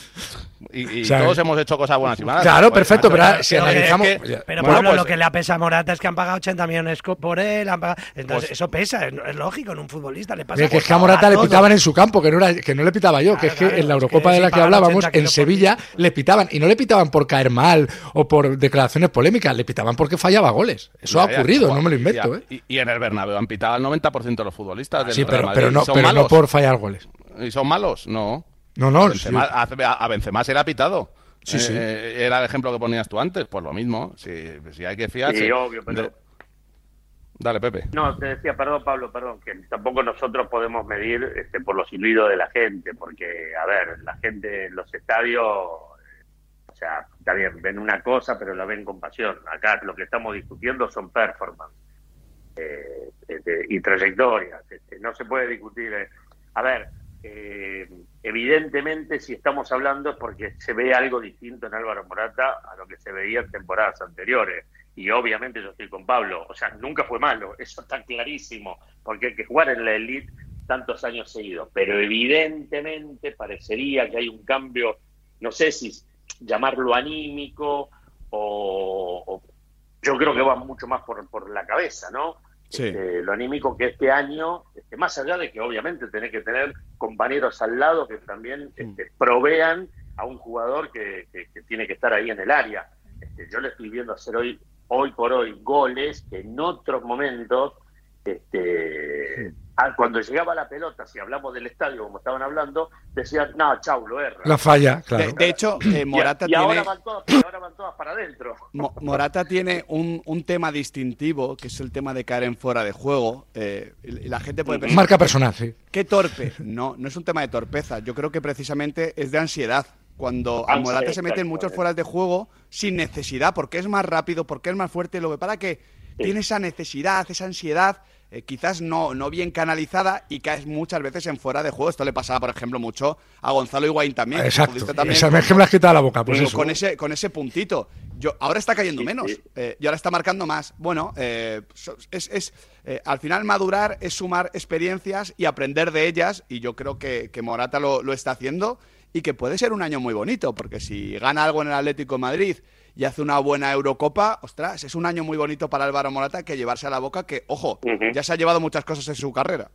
[SPEAKER 5] Y, y
[SPEAKER 3] O sea,
[SPEAKER 5] todos hemos hecho cosas buenas y malas.
[SPEAKER 3] Claro,
[SPEAKER 5] Pues,
[SPEAKER 3] perfecto, pero ahora, si
[SPEAKER 5] pero es
[SPEAKER 3] analizamos-
[SPEAKER 5] que-
[SPEAKER 3] ya.
[SPEAKER 2] Pero
[SPEAKER 5] bueno,
[SPEAKER 2] Pablo,
[SPEAKER 5] pues-
[SPEAKER 2] lo que le ha pesado a Morata es que han pagado 80 millones por él. han pagado- Entonces,
[SPEAKER 5] Pues-
[SPEAKER 2] eso pesa, es, es lógico en un futbolista. Le pasa
[SPEAKER 3] Es que, es
[SPEAKER 2] por
[SPEAKER 3] que a Morata le
[SPEAKER 2] todos.
[SPEAKER 3] pitaban en su campo, que no, era, que no le pitaba yo, que es que
[SPEAKER 2] Claro,
[SPEAKER 3] en la
[SPEAKER 2] claro,
[SPEAKER 3] Eurocopa
[SPEAKER 2] que
[SPEAKER 3] de la que hablábamos,
[SPEAKER 2] 80
[SPEAKER 3] en Sevilla le pitaban, y no le pitaban por caer mal o por declaraciones polémicas, le pitaban porque fallaba goles. Eso
[SPEAKER 5] Ya,
[SPEAKER 3] ha
[SPEAKER 5] ya,
[SPEAKER 3] ocurrido,
[SPEAKER 5] guau,
[SPEAKER 3] no me lo invento, ¿eh?
[SPEAKER 5] Y, y en el Bernabéu han pitado al 90% de los futbolistas del
[SPEAKER 3] Sí,
[SPEAKER 5] Real
[SPEAKER 3] pero,
[SPEAKER 5] Madrid.
[SPEAKER 3] pero, no,
[SPEAKER 5] ¿Y son
[SPEAKER 3] pero no por fallar goles.
[SPEAKER 5] ¿Y son malos? No.
[SPEAKER 3] No, no,
[SPEAKER 5] Benzema-
[SPEAKER 3] sí.
[SPEAKER 5] a, a Benzema se le ha pitado.
[SPEAKER 3] Sí,
[SPEAKER 5] Eh,
[SPEAKER 3] sí.
[SPEAKER 5] eh, era el ejemplo que ponías tú antes. Pues lo mismo. Si, si hay que fiarse.
[SPEAKER 9] Sí, obvio, pero-
[SPEAKER 5] de- Dale, Pepe.
[SPEAKER 9] No, te decía, perdón, Pablo, perdón, que tampoco nosotros podemos medir este, por los silbidos de la gente, porque, a ver, la gente en los estadios, o sea, está bien, ven una cosa, pero la ven con pasión. Acá lo que estamos discutiendo son performance eh, este, y trayectorias. este, no se puede discutir. eh. A ver, eh, evidentemente, si estamos hablando es porque se ve algo distinto en Álvaro Morata a lo que se veía en temporadas anteriores. Y obviamente yo estoy con Pablo, o sea, nunca fue malo, eso está clarísimo, porque hay que jugar en la elite tantos años seguidos. Pero evidentemente parecería que hay un cambio, no sé si llamarlo anímico o, o- yo creo que va mucho más por, por la cabeza, ¿no?
[SPEAKER 4] Sí.
[SPEAKER 9] Este, lo anímico que este año, este, más allá de que obviamente tenés que tener compañeros al lado que también este, provean a un jugador que, que- que tiene que estar ahí en el área. Este, yo le estoy viendo hacer hoy, hoy por hoy goles que en otros momentos, este, cuando llegaba la pelota, si hablamos del estadio como estaban hablando, decían, no, chau, lo erra.
[SPEAKER 3] La falla, claro.
[SPEAKER 4] De, de hecho, eh,
[SPEAKER 9] Y-
[SPEAKER 4] Morata
[SPEAKER 9] y, ahora,
[SPEAKER 4] tiene...
[SPEAKER 9] van todas, y ahora van todas para adentro.
[SPEAKER 4] Mo- Morata tiene un, un tema distintivo, que es el tema de caer en fuera de juego. eh, y la gente puede pensar,
[SPEAKER 3] Marca personal, sí.
[SPEAKER 4] ¿qué torpe? No, no es un tema de torpeza. Yo creo que precisamente es de ansiedad. Cuando a
[SPEAKER 9] Ansiedad,
[SPEAKER 4] Morata se mete en muchos fueras de juego sin necesidad, porque es más rápido, porque es más fuerte. Lo que para que tiene esa necesidad, esa ansiedad, eh, quizás no, no bien canalizada y caes muchas veces en fuera de juego. Esto le pasaba, por ejemplo, mucho a Gonzalo Higuaín también. que
[SPEAKER 3] Exacto.
[SPEAKER 4] futbolista también
[SPEAKER 3] Esa
[SPEAKER 4] con-
[SPEAKER 3] vez que me has quitado la boca, pues eso.
[SPEAKER 4] con ese con ese puntito. Yo ahora está cayendo menos eh, y ahora está marcando más. Bueno, eh, es, es, eh, al final madurar es sumar experiencias y aprender de ellas y yo creo que, que Morata lo, lo está haciendo y que puede ser un año muy bonito porque si gana algo en el Atlético de Madrid y hace una buena Eurocopa, ostras, es un año muy bonito para Álvaro Morata que llevarse a la boca que, ojo, ya se ha llevado muchas cosas en su carrera.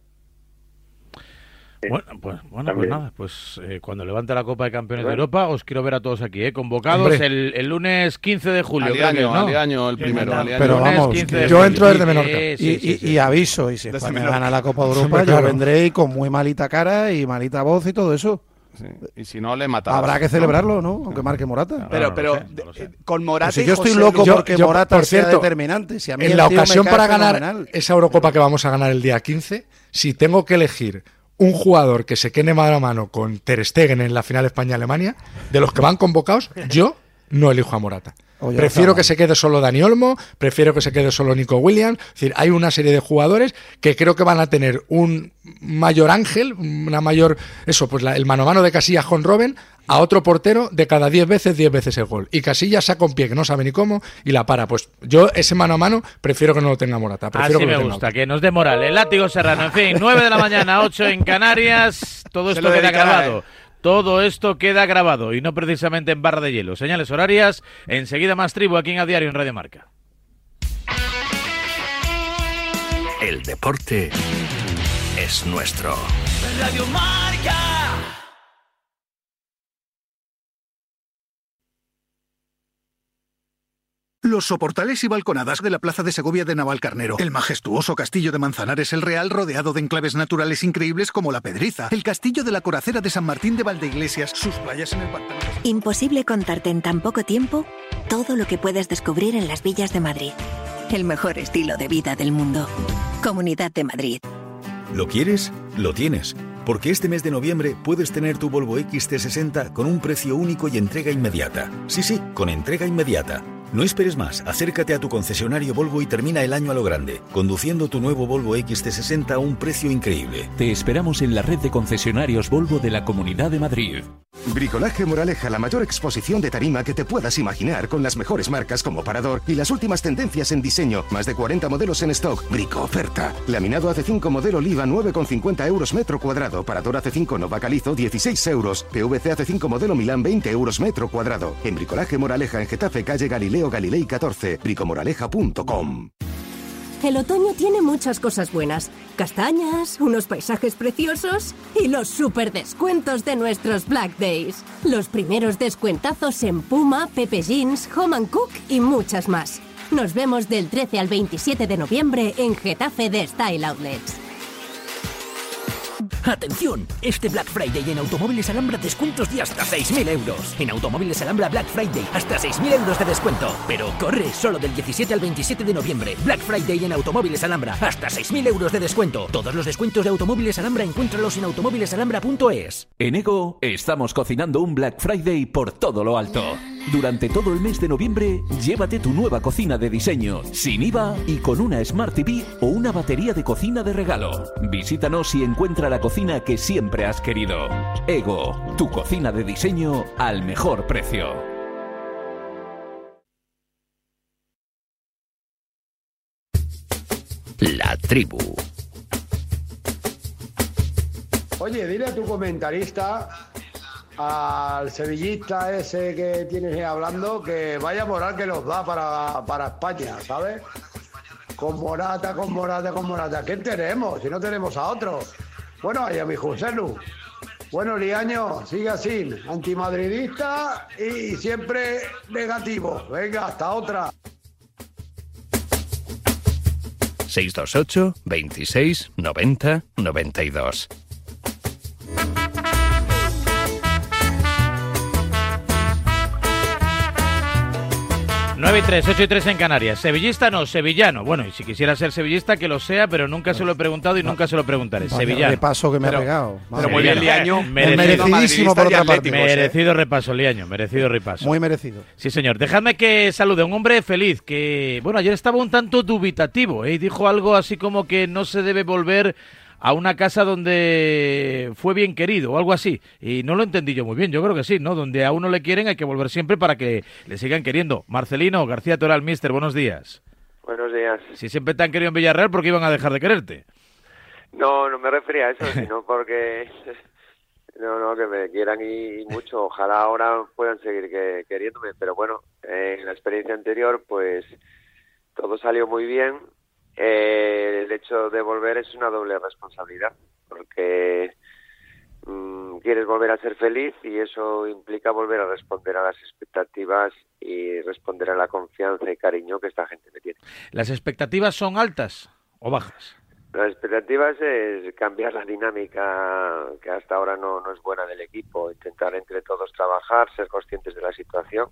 [SPEAKER 1] Bueno, pues, bueno, pues nada, pues eh, cuando levante la Copa de Campeones de. Europa, os quiero ver a todos aquí, ¿eh? convocados el, el lunes 15 de julio.
[SPEAKER 5] Aliaño,
[SPEAKER 1] ¿no?
[SPEAKER 5] Aliaño, el primero. Aliaño.
[SPEAKER 6] Pero vamos,
[SPEAKER 1] 15
[SPEAKER 6] que
[SPEAKER 1] de
[SPEAKER 3] yo entro desde Menorca.
[SPEAKER 1] sí,
[SPEAKER 6] Y,
[SPEAKER 1] sí,
[SPEAKER 6] y-
[SPEAKER 1] sí.
[SPEAKER 6] y aviso, y si
[SPEAKER 4] Menorca.
[SPEAKER 6] gana la Copa de Europa, yo vendré con muy malita cara y malita voz y todo eso.
[SPEAKER 5] Sí. Y si no, le matarás.
[SPEAKER 6] Habrá que celebrarlo, ¿no? Aunque marque Morata.
[SPEAKER 4] Pero,
[SPEAKER 1] no
[SPEAKER 4] pero
[SPEAKER 1] no sé.
[SPEAKER 4] eh, con Morata
[SPEAKER 6] Pues si
[SPEAKER 4] y
[SPEAKER 6] yo estoy
[SPEAKER 4] José
[SPEAKER 6] loco
[SPEAKER 4] Luis-
[SPEAKER 6] porque
[SPEAKER 3] yo,
[SPEAKER 6] Morata
[SPEAKER 3] por
[SPEAKER 6] sea
[SPEAKER 3] cierto,
[SPEAKER 6] determinante. Si a mí
[SPEAKER 3] En la ocasión para ganar
[SPEAKER 6] fenomenal.
[SPEAKER 3] esa Eurocopa que vamos a ganar el día 15, si tengo que elegir un jugador que se quede mano a mano con Ter Stegen en la final España-Alemania, de los que van convocados, yo no elijo a Morata.
[SPEAKER 6] Oye,
[SPEAKER 3] prefiero que se quede solo Dani Olmo, prefiero que se quede solo Nico Williams. Es decir, hay una serie de jugadores que creo que van a tener un mayor ángel, una mayor, eso, pues la- el mano a mano de Casillas con Robben, a otro portero de cada 10 veces, 10 veces el gol. Y Casillas saca un pie que no sabe ni cómo y la para. Pues yo ese mano a mano prefiero que no lo tenga Morata. Prefiero
[SPEAKER 1] Así
[SPEAKER 3] que lo
[SPEAKER 1] me
[SPEAKER 3] tenga
[SPEAKER 1] gusta,
[SPEAKER 3] otro.
[SPEAKER 1] que nos dé moral. El látigo serrano, en fin, 9 de la mañana, 8 en Canarias. Todo
[SPEAKER 4] Se
[SPEAKER 1] esto
[SPEAKER 4] lo
[SPEAKER 1] queda grabado.
[SPEAKER 4] ¿eh?
[SPEAKER 1] Todo esto queda grabado y no precisamente en barra de hielo. Señales horarias, enseguida más tribu aquí en A Diario en Radio Marca.
[SPEAKER 10] El deporte es nuestro.
[SPEAKER 11] Radio Marca.
[SPEAKER 12] Los soportales y balconadas de la Plaza de Segovia de Navalcarnero, el majestuoso castillo de Manzanares el Real rodeado de enclaves naturales increíbles como la Pedriza, el castillo de la Coracera de San Martín de Valdeiglesias, sus playas en el pantano.
[SPEAKER 13] ¿Imposible contarte en tan poco tiempo todo lo que puedes descubrir en las villas de Madrid. El mejor estilo de vida del mundo. Comunidad de Madrid.
[SPEAKER 14] ¿Lo quieres? Lo tienes. Porque este mes de noviembre puedes tener tu Volvo XT60 con un precio único y entrega inmediata. Sí, sí, con entrega inmediata. No esperes más, acércate a tu concesionario Volvo y termina el año a lo grande, conduciendo tu nuevo Volvo XT60 a un precio increíble.
[SPEAKER 15] Te esperamos en la red de concesionarios Volvo de la Comunidad de Madrid.
[SPEAKER 16] Bricolaje Moraleja, la mayor exposición de tarima que te puedas imaginar, con las mejores marcas como Parador y las últimas tendencias en diseño. Más de 40 modelos en stock. Brico oferta. Laminado AC5 modelo Oliva 9,50 euros metro cuadrado. Parador AC5 Nova Calizo 16 euros. PVC AC5 modelo Milán 20 euros metro cuadrado. En Bricolaje Moraleja en Getafe, calle Galileo Galilei 14. Bricomoraleja.com.
[SPEAKER 17] El otoño tiene muchas cosas buenas. Castañas, unos paisajes preciosos y los super descuentos de nuestros Black Days. Los primeros descuentazos en Puma, Pepe Jeans, Home Cook y muchas más. Nos vemos del 13 al 27 de noviembre en Getafe de Style Outlets.
[SPEAKER 18] Atención, este Black Friday en Automóviles Alhambra descuentos de hasta 6.000 euros. En Automóviles Alhambra Black Friday hasta 6.000 euros de descuento. Pero corre solo del 17 al 27 de noviembre. Black Friday en Automóviles Alhambra hasta 6.000 euros de descuento. Todos los descuentos de Automóviles Alhambra encuéntralos en automóvilesalhambra.es.
[SPEAKER 15] En Ego estamos cocinando un Black Friday por todo lo alto. Durante todo el mes de noviembre, llévate tu nueva cocina de diseño, sin IVA y con una Smart TV o una batería de cocina de regalo. Visítanos y encuentra la cocina que siempre has querido. Ego, tu cocina de diseño al mejor precio.
[SPEAKER 10] La tribu.
[SPEAKER 19] Oye, dile a tu comentarista, al sevillista ese que tienes hablando, que vaya moral que nos da para, para España, ¿sabes? Con Morata, con Morata, con Morata. ¿Quién tenemos? Si no tenemos a otro. Bueno, ahí a mi José Lu. Bueno, Liaño, sigue así, antimadridista y siempre negativo. Venga, hasta otra.
[SPEAKER 10] 628 26 90 92.
[SPEAKER 1] 9 y 3, 8 y 3 en Canarias. Sevillista no, sevillano. Bueno, y si quisiera ser sevillista, que lo sea, pero nunca se lo he preguntado y nunca se lo preguntaré.
[SPEAKER 6] Vaya
[SPEAKER 1] sevillano.
[SPEAKER 6] repaso que me ha
[SPEAKER 1] Pero-
[SPEAKER 6] regado.
[SPEAKER 1] Pero
[SPEAKER 6] muy bien,
[SPEAKER 1] Liaño.
[SPEAKER 6] Merecido, merecidísimo por otra parte.
[SPEAKER 1] Merecido repaso, Liaño. Merecido repaso.
[SPEAKER 6] Muy merecido.
[SPEAKER 1] Sí, señor. Dejadme que salude a un hombre feliz que, bueno, ayer estaba un tanto dubitativo ¿eh? y dijo algo así como que no se debe volver a una casa donde fue bien querido o algo así. Y no lo entendí yo muy bien. Yo creo que sí, ¿no? Donde a uno le quieren hay que volver siempre para que le sigan queriendo. Marcelino García Toral, mister, buenos días.
[SPEAKER 20] Buenos días.
[SPEAKER 1] Si siempre te han querido en Villarreal, ¿por qué iban a dejar de quererte?
[SPEAKER 20] No, no me refería a eso, sino porque no, no, que me quieran y, y mucho. Ojalá ahora puedan seguir que- queriéndome, pero bueno, eh, en la experiencia anterior, pues todo salió muy bien. Eh, el hecho de volver es una doble responsabilidad, porque mm, quieres volver a ser feliz y eso implica volver a responder a las expectativas y responder a la confianza y cariño que esta gente me tiene.
[SPEAKER 1] ¿Las expectativas son altas o bajas?
[SPEAKER 20] Las expectativas es cambiar la dinámica que hasta ahora no, no es buena del equipo, intentar entre todos trabajar, ser conscientes de la situación,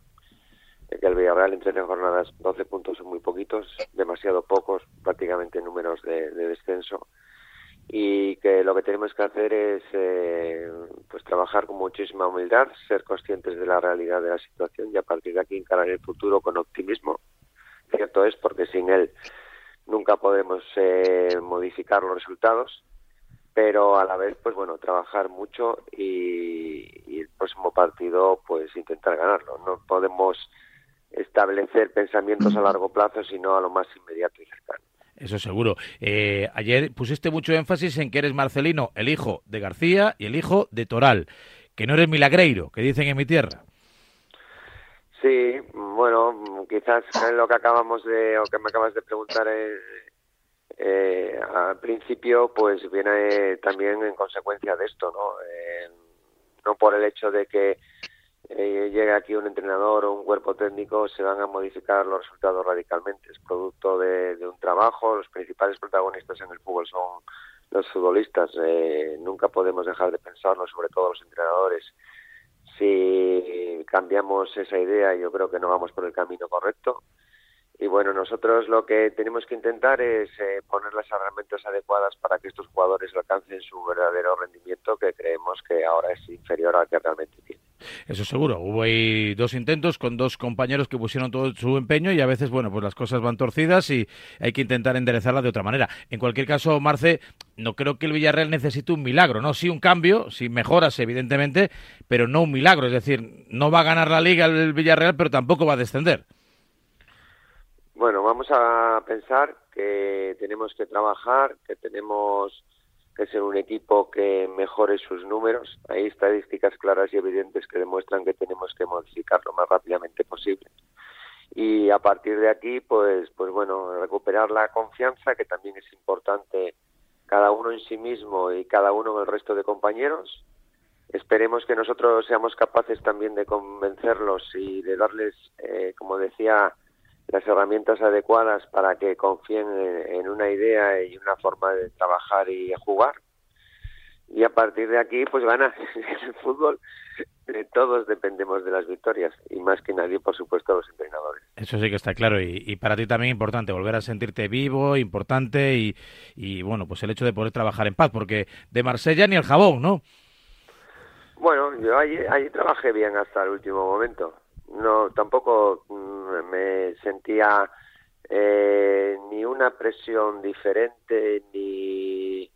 [SPEAKER 20] que el Villarreal en 13 jornadas 12 puntos son muy poquitos, demasiado pocos, prácticamente números de, de descenso, y que lo que tenemos que hacer es eh, pues trabajar con muchísima humildad, ser conscientes de la realidad de la situación y a partir de aquí encarar el futuro con optimismo. Cierto es porque sin él nunca podemos eh, modificar los resultados, pero a la vez, pues bueno, trabajar mucho y, y el próximo partido, pues intentar ganarlo. No podemos establecer pensamientos a largo plazo, sino a lo más inmediato y cercano.
[SPEAKER 1] Eso seguro. Eh, ayer pusiste mucho énfasis en que eres Marcelino, el hijo de García y el hijo de Toral, que no eres milagreiro, que dicen en mi tierra.
[SPEAKER 20] Sí, bueno, quizás en lo que acabamos de, o que me acabas de preguntar eh, eh, al principio, pues viene también en consecuencia de esto, ¿no? Eh, no por el hecho de que eh, llegue aquí un entrenador o un cuerpo técnico se van a modificar los resultados radicalmente. Es producto de, de un trabajo. Los principales protagonistas en el fútbol son los futbolistas. Eh, nunca podemos dejar de pensarlo, sobre todo los entrenadores. Si cambiamos esa idea, yo creo que no vamos por el camino correcto. Y bueno, nosotros lo que tenemos que intentar es eh, poner las herramientas adecuadas para que estos jugadores alcancen su verdadero rendimiento, que creemos que ahora es inferior al que realmente tiene.
[SPEAKER 1] Eso seguro. Hubo ahí dos intentos con dos compañeros que pusieron todo su empeño y a veces, bueno, pues las cosas van torcidas y hay que intentar enderezarlas de otra manera. En cualquier caso, Marce, no creo que el Villarreal necesite un milagro, ¿no? Sí un cambio, sí mejoras, evidentemente, pero no un milagro. Es decir, no va a ganar la liga el Villarreal, pero tampoco va a descender.
[SPEAKER 20] Bueno, vamos a pensar que tenemos que trabajar, que tenemos que ser un equipo que mejore sus números. Hay estadísticas claras y evidentes que demuestran que tenemos que modificar lo más rápidamente posible. Y a partir de aquí, pues, pues bueno, recuperar la confianza, que también es importante cada uno en sí mismo y cada uno en el resto de compañeros. Esperemos que nosotros seamos capaces también de convencerlos y de darles, eh, como decía, las herramientas adecuadas para que confíen en, una idea y una forma de trabajar y jugar. Y a partir de aquí, pues gana el fútbol. Todos dependemos de las victorias y más que nadie, por supuesto, los entrenadores.
[SPEAKER 1] Eso sí que está claro y, para ti también importante volver a sentirte vivo, importante y, y, bueno, pues el hecho de poder trabajar en paz, porque de Marsella ni el jabón, ¿no?
[SPEAKER 20] Bueno, yo allí, allí trabajé bien hasta el último momento no tampoco mm, me sentía eh, ni una presión diferente ni,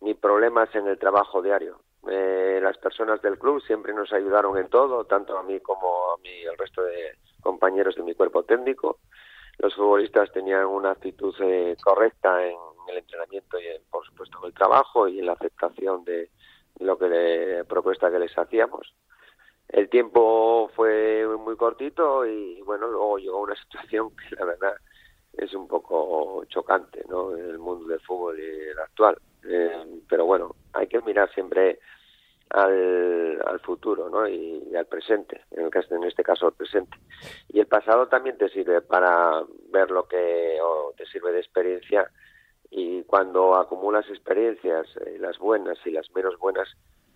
[SPEAKER 20] ni problemas en el trabajo diario. Eh, las personas del club siempre nos ayudaron en todo, tanto a mí como a el resto de compañeros de mi cuerpo técnico. Los futbolistas tenían una actitud eh, correcta en el entrenamiento y, por supuesto, en el trabajo y en la aceptación de lo que le, propuesta que les hacíamos el tiempo fue muy cortito y bueno, luego llegó una situación que la verdad es un poco chocante, ¿no? En el mundo del fútbol el actual. Eh, pero bueno, hay que mirar siempre al, al futuro, ¿no? Y, al presente, en, el caso, en este caso al presente. Y el pasado también te sirve para ver lo que o te sirve de experiencia y cuando acumulas experiencias, eh, las buenas y las menos buenas,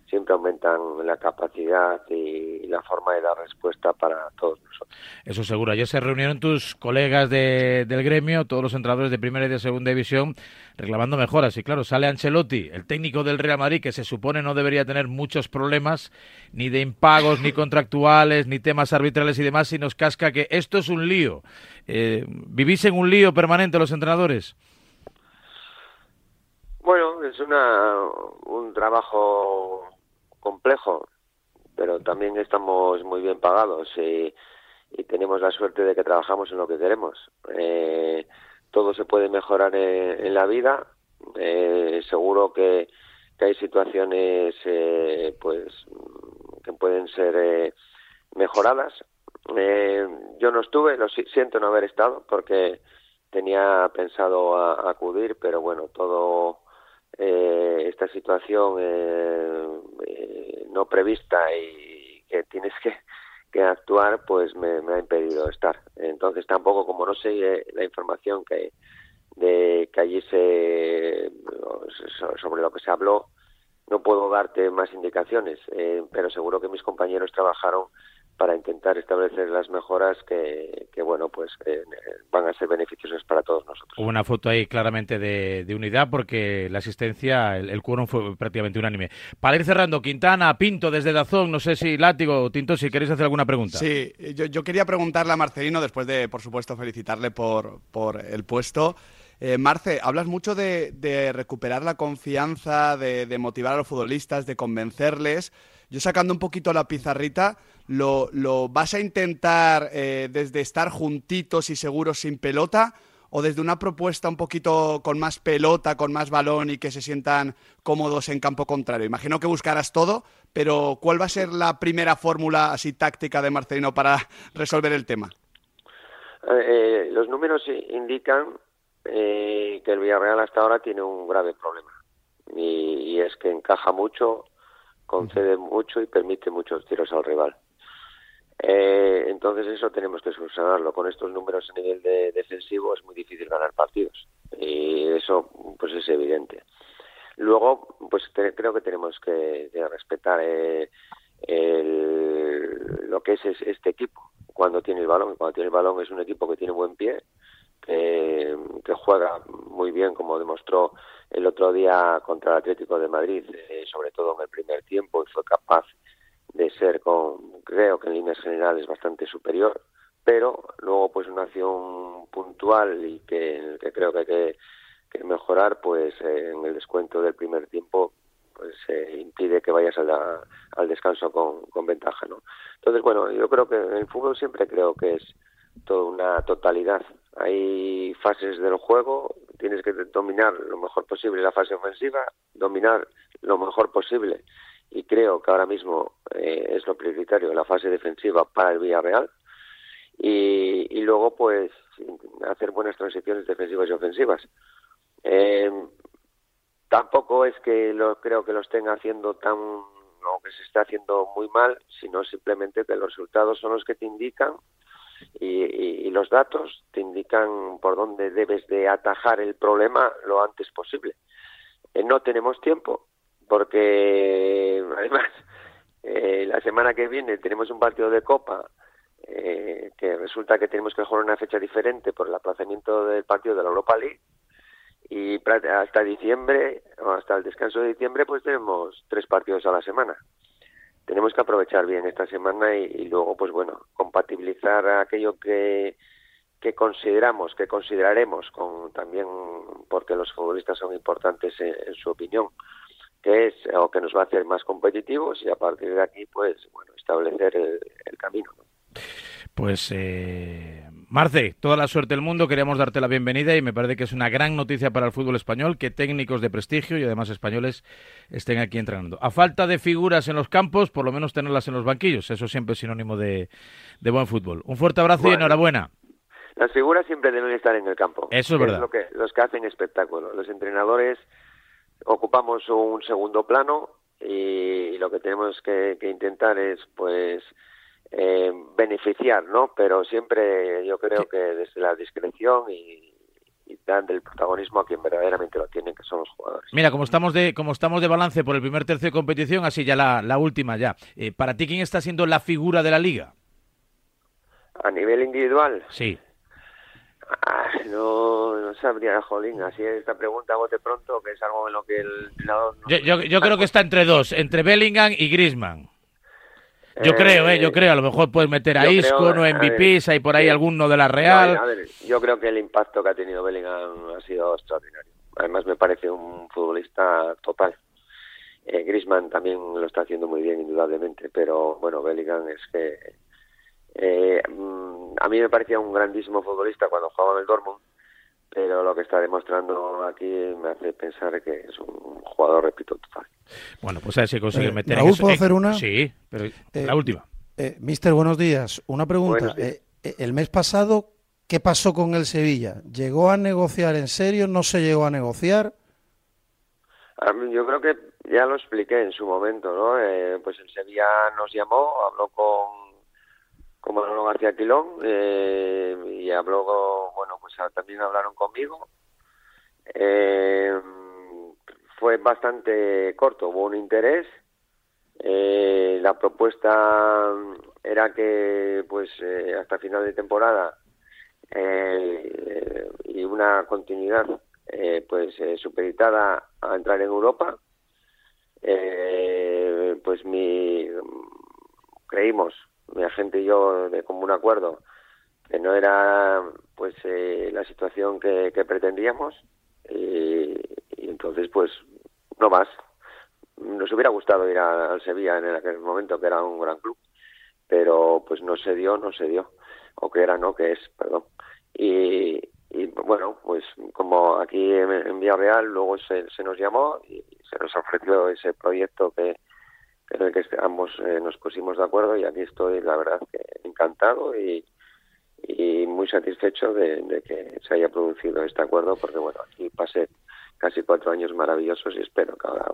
[SPEAKER 20] siempre aumentan la capacidad y la forma de dar respuesta para todos nosotros.
[SPEAKER 1] Eso seguro. Ayer se reunieron tus colegas de, del gremio, todos los entrenadores de primera y de segunda división, reclamando mejoras. Y claro, sale Ancelotti, el técnico del Real Madrid, que se supone no debería tener muchos problemas, ni de impagos, ni contractuales, ni temas arbitrales y demás, y nos casca que esto es un lío. Eh, ¿Vivís en un lío permanente los entrenadores?
[SPEAKER 20] Bueno, es una, un trabajo complejo, pero también estamos muy bien pagados y, tenemos la suerte de que trabajamos en lo que queremos. Eh, todo se puede mejorar en, la vida. Eh, seguro que, hay situaciones eh, pues que pueden ser mejoradas. yo no estuve, lo siento no haber estado porque tenía pensado acudir, pero bueno, todo eh, esta situación eh, eh, no prevista y que tienes que, que actuar, pues me, ha impedido estar. Entonces tampoco, como no sé la información que, de, que allí se, sobre lo que se habló, no puedo darte más indicaciones, pero seguro que mis compañeros trabajaron para intentar establecer las mejoras que, bueno, pues eh, van a ser beneficiosas para todos nosotros.
[SPEAKER 1] Hubo una foto ahí claramente de, unidad porque la asistencia, el, el quórum fue prácticamente unánime. Para ir cerrando, Quintana, Pinto desde Dazón, no sé si Látigo o Tinto, si queréis hacer alguna pregunta.
[SPEAKER 4] Sí, yo, quería preguntarle a Marcelino, después de, por supuesto, felicitarle por, por el puesto. Eh, Marce, hablas mucho de, de recuperar la confianza, de, de motivar a los futbolistas, de convencerles. Yo sacando un poquito la pizarrita, ¿lo, lo vas a intentar eh, desde estar juntitos y seguros sin pelota? ¿O desde una propuesta un poquito con más pelota, con más balón y que se sientan cómodos en campo contrario? Imagino que buscarás todo, pero ¿cuál va a ser la primera fórmula así táctica de Marcelino para resolver el tema?
[SPEAKER 20] Eh, los números indican eh, que el Villarreal hasta ahora tiene un grave problema y, es que encaja mucho concede mucho y permite muchos tiros al rival. Eh, entonces eso tenemos que solucionarlo. Con estos números a nivel de defensivo es muy difícil ganar partidos y eso pues es evidente. Luego pues creo que tenemos que, respetar eh, el, lo que es, este equipo cuando tiene el balón. Cuando tiene el balón es un equipo que tiene buen pie, que, que juega muy bien, como demostró el otro día contra el Atlético de Madrid, eh, sobre todo en el primer tiempo, y fue capaz de ser, con, creo que en líneas generales, bastante superior, pero luego pues una acción puntual y que, que creo que hay que, mejorar, pues eh, en el descuento del primer tiempo pues eh, impide que vayas al, al descanso con, con ventaja, ¿no? Entonces, bueno, yo creo que en el fútbol siempre creo que es toda una totalidad. Hay fases del juego, tienes que dominar lo mejor posible la fase ofensiva, dominar lo mejor posible y creo que ahora mismo eh, es lo prioritario la fase defensiva para el Villarreal y, y luego pues hacer buenas transiciones defensivas y ofensivas. Eh, tampoco es que lo creo que lo estén haciendo tan o que se esté haciendo muy mal, sino simplemente que los resultados son los que te indican y, los datos te indican por dónde debes de atajar el problema lo antes posible. Eh, no tenemos tiempo porque además eh, la semana que viene tenemos un partido de Copa eh, que resulta que tenemos que jugar una fecha diferente por el aplazamiento del partido de la Europa League y hasta diciembre o hasta el descanso de diciembre pues tenemos tres partidos a la semana. Tenemos que aprovechar bien esta semana y, luego, pues bueno, compatibilizar aquello que, que consideramos, que consideraremos, con también porque los futbolistas son importantes en, su opinión, que es o que nos va a hacer más competitivos y a partir de aquí, pues bueno, establecer el, camino.
[SPEAKER 1] Pues eh, Marce, toda la suerte del mundo, queríamos darte la bienvenida y me parece que es una gran noticia para el fútbol español que técnicos de prestigio y además españoles estén aquí entrenando. A falta de figuras en los campos, por lo menos tenerlas en los banquillos, eso siempre es sinónimo de, buen fútbol. Un fuerte abrazo y enhorabuena.
[SPEAKER 20] Las figuras siempre deben estar en el campo.
[SPEAKER 1] Eso es verdad.
[SPEAKER 20] Es lo que, los que hacen espectáculo. Los entrenadores ocupamos un segundo plano y lo que tenemos que intentar es pues eh, beneficiar, ¿no? Pero siempre yo creo que desde la discreción y, y dando el protagonismo a quien verdaderamente lo tienen, que son los jugadores.
[SPEAKER 1] Mira, como estamos de como estamos de balance por el primer tercio de competición, así ya la, la última ya. Eh, ¿Para ti quién está siendo la figura de la liga?
[SPEAKER 20] A nivel individual.
[SPEAKER 1] Sí.
[SPEAKER 20] Ah, no, no sabría, Jolín, así esta pregunta de pronto, que es algo en lo que el
[SPEAKER 1] yo, yo, yo creo que está entre dos, entre Bellingham y Griezmann. Yo creo, eh, yo creo. A lo mejor puedes meter a Isco, no MVPs, hay por ahí alguno de la Real.
[SPEAKER 20] yo creo que el impacto que ha tenido Bellingham ha sido extraordinario. Además, me parece un futbolista total. Eh, Griezmann también lo está haciendo muy bien, indudablemente, pero bueno, Bellingham es que. Eh, mm, a mí me parecía un grandísimo futbolista cuando jugaba en el Dortmund pero lo que está demostrando aquí me hace pensar que es un jugador, repito, total.
[SPEAKER 1] Bueno, pues a ver si consigue
[SPEAKER 6] eh,
[SPEAKER 1] meter
[SPEAKER 6] Raúl, ¿puedo hacer una?
[SPEAKER 1] Sí, pero eh, la última.
[SPEAKER 6] Eh, mister, buenos días. Una pregunta. el mes pasado, ¿qué pasó con el Sevilla? ¿Llegó a negociar en serio? ¿No se llegó a negociar?
[SPEAKER 20] yo creo que ya lo expliqué en su momento, ¿no? pues el Sevilla nos llamó, habló con con Manolo García Quilón eh, y habló, bueno, pues también hablaron conmigo. Eh, fue bastante corto, hubo un interés. Eh, la propuesta era que, pues, hasta final de temporada y una continuidad, pues, supeditada a entrar en Europa. pues mi creímos mi agente y yo de común acuerdo que no era pues eh, la situación que, pretendíamos y, entonces pues no más. Nos hubiera gustado ir al Sevilla en aquel momento que era un gran club pero pues no se dio no se dio. O que era no que es perdón. Y, bueno pues como aquí en, en Villarreal luego se, se nos llamó y se nos ofreció ese proyecto que en el que ambos eh, nos pusimos de acuerdo y aquí estoy, la verdad, que encantado y, y muy satisfecho de, que se haya producido este acuerdo porque, bueno, aquí pasé casi cuatro años maravillosos y espero que ahora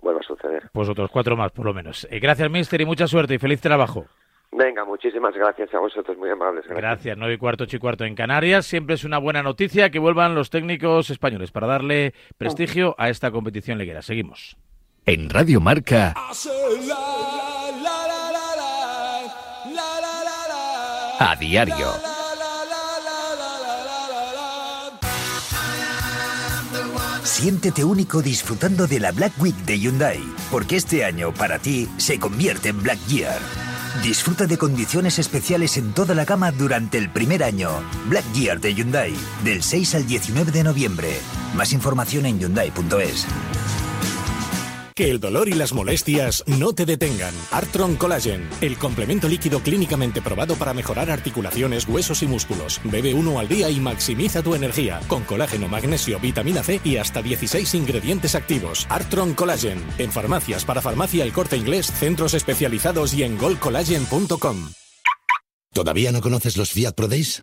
[SPEAKER 20] vuelva a suceder.
[SPEAKER 1] Pues otros cuatro más, por lo menos. Eh, gracias, Mister, y mucha suerte y feliz trabajo.
[SPEAKER 20] Venga, muchísimas gracias a vosotros, muy amables.
[SPEAKER 1] Gracias. gracias, nueve y cuarto, ocho y cuarto en Canarias. Siempre es una buena noticia que vuelvan los técnicos españoles para darle prestigio a esta competición liguera. Seguimos.
[SPEAKER 10] En Radio Marca. a diario.
[SPEAKER 21] Siéntete único disfrutando de la Black Week de Hyundai, porque este año para ti se convierte en Black Year. Disfruta de condiciones especiales en toda la gama durante el primer año. Black Year de Hyundai, del 6 al 19 de noviembre. Más información en hyundai.es.
[SPEAKER 22] Que el dolor y las molestias no te detengan. Artron Collagen, el complemento líquido clínicamente probado para mejorar articulaciones, huesos y músculos. Bebe uno al día y maximiza tu energía. Con colágeno, magnesio, vitamina C y hasta 16 ingredientes activos. Artron Collagen. En farmacias para farmacia el corte inglés, centros especializados y en goldcollagen.com.
[SPEAKER 23] ¿Todavía no conoces los Fiat Pro Days?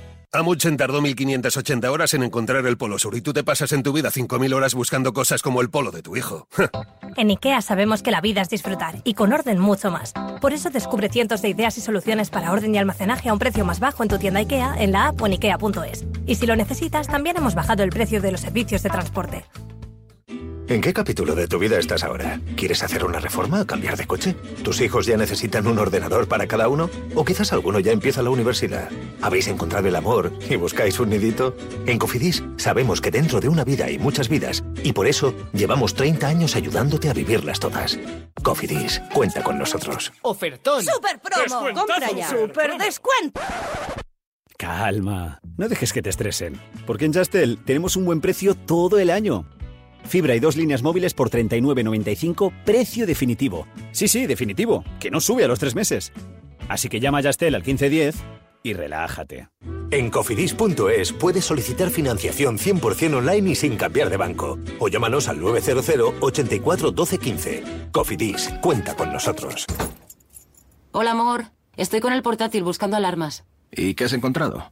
[SPEAKER 24] Amundsen tardó 1580 horas en encontrar el Polo Sur y tú te pasas en tu vida 5000 horas buscando cosas como el polo de tu hijo.
[SPEAKER 25] En IKEA sabemos que la vida es disfrutar y con orden mucho más. Por eso descubre cientos de ideas y soluciones para orden y almacenaje a un precio más bajo en tu tienda IKEA, en la app o en ikea.es. Y si lo necesitas, también hemos bajado el precio de los servicios de transporte.
[SPEAKER 26] ¿En qué capítulo de tu vida estás ahora? ¿Quieres hacer una reforma o cambiar de coche? ¿Tus hijos ya necesitan un ordenador para cada uno? ¿O quizás alguno ya empieza la universidad? ¿Habéis encontrado el amor y buscáis un nidito? En Cofidis sabemos que dentro de una vida hay muchas vidas y por eso llevamos 30 años ayudándote a vivirlas todas. Cofidis, cuenta con nosotros.
[SPEAKER 27] ¡Ofertón!
[SPEAKER 28] ¡Super promo! ¡Compra ya! ¡Super descuento!
[SPEAKER 29] Calma, no dejes que te estresen, porque en Justel tenemos un buen precio todo el año. Fibra y dos líneas móviles por 39.95, precio definitivo. Sí, sí, definitivo, que no sube a los tres meses. Así que llama a Yastel al 1510 y relájate.
[SPEAKER 26] En cofidis.es puedes solicitar financiación 100% online y sin cambiar de banco. O llámanos al 900 84 12 15. Cofidis, cuenta con nosotros.
[SPEAKER 30] Hola, amor. Estoy con el portátil buscando alarmas.
[SPEAKER 23] ¿Y qué has encontrado?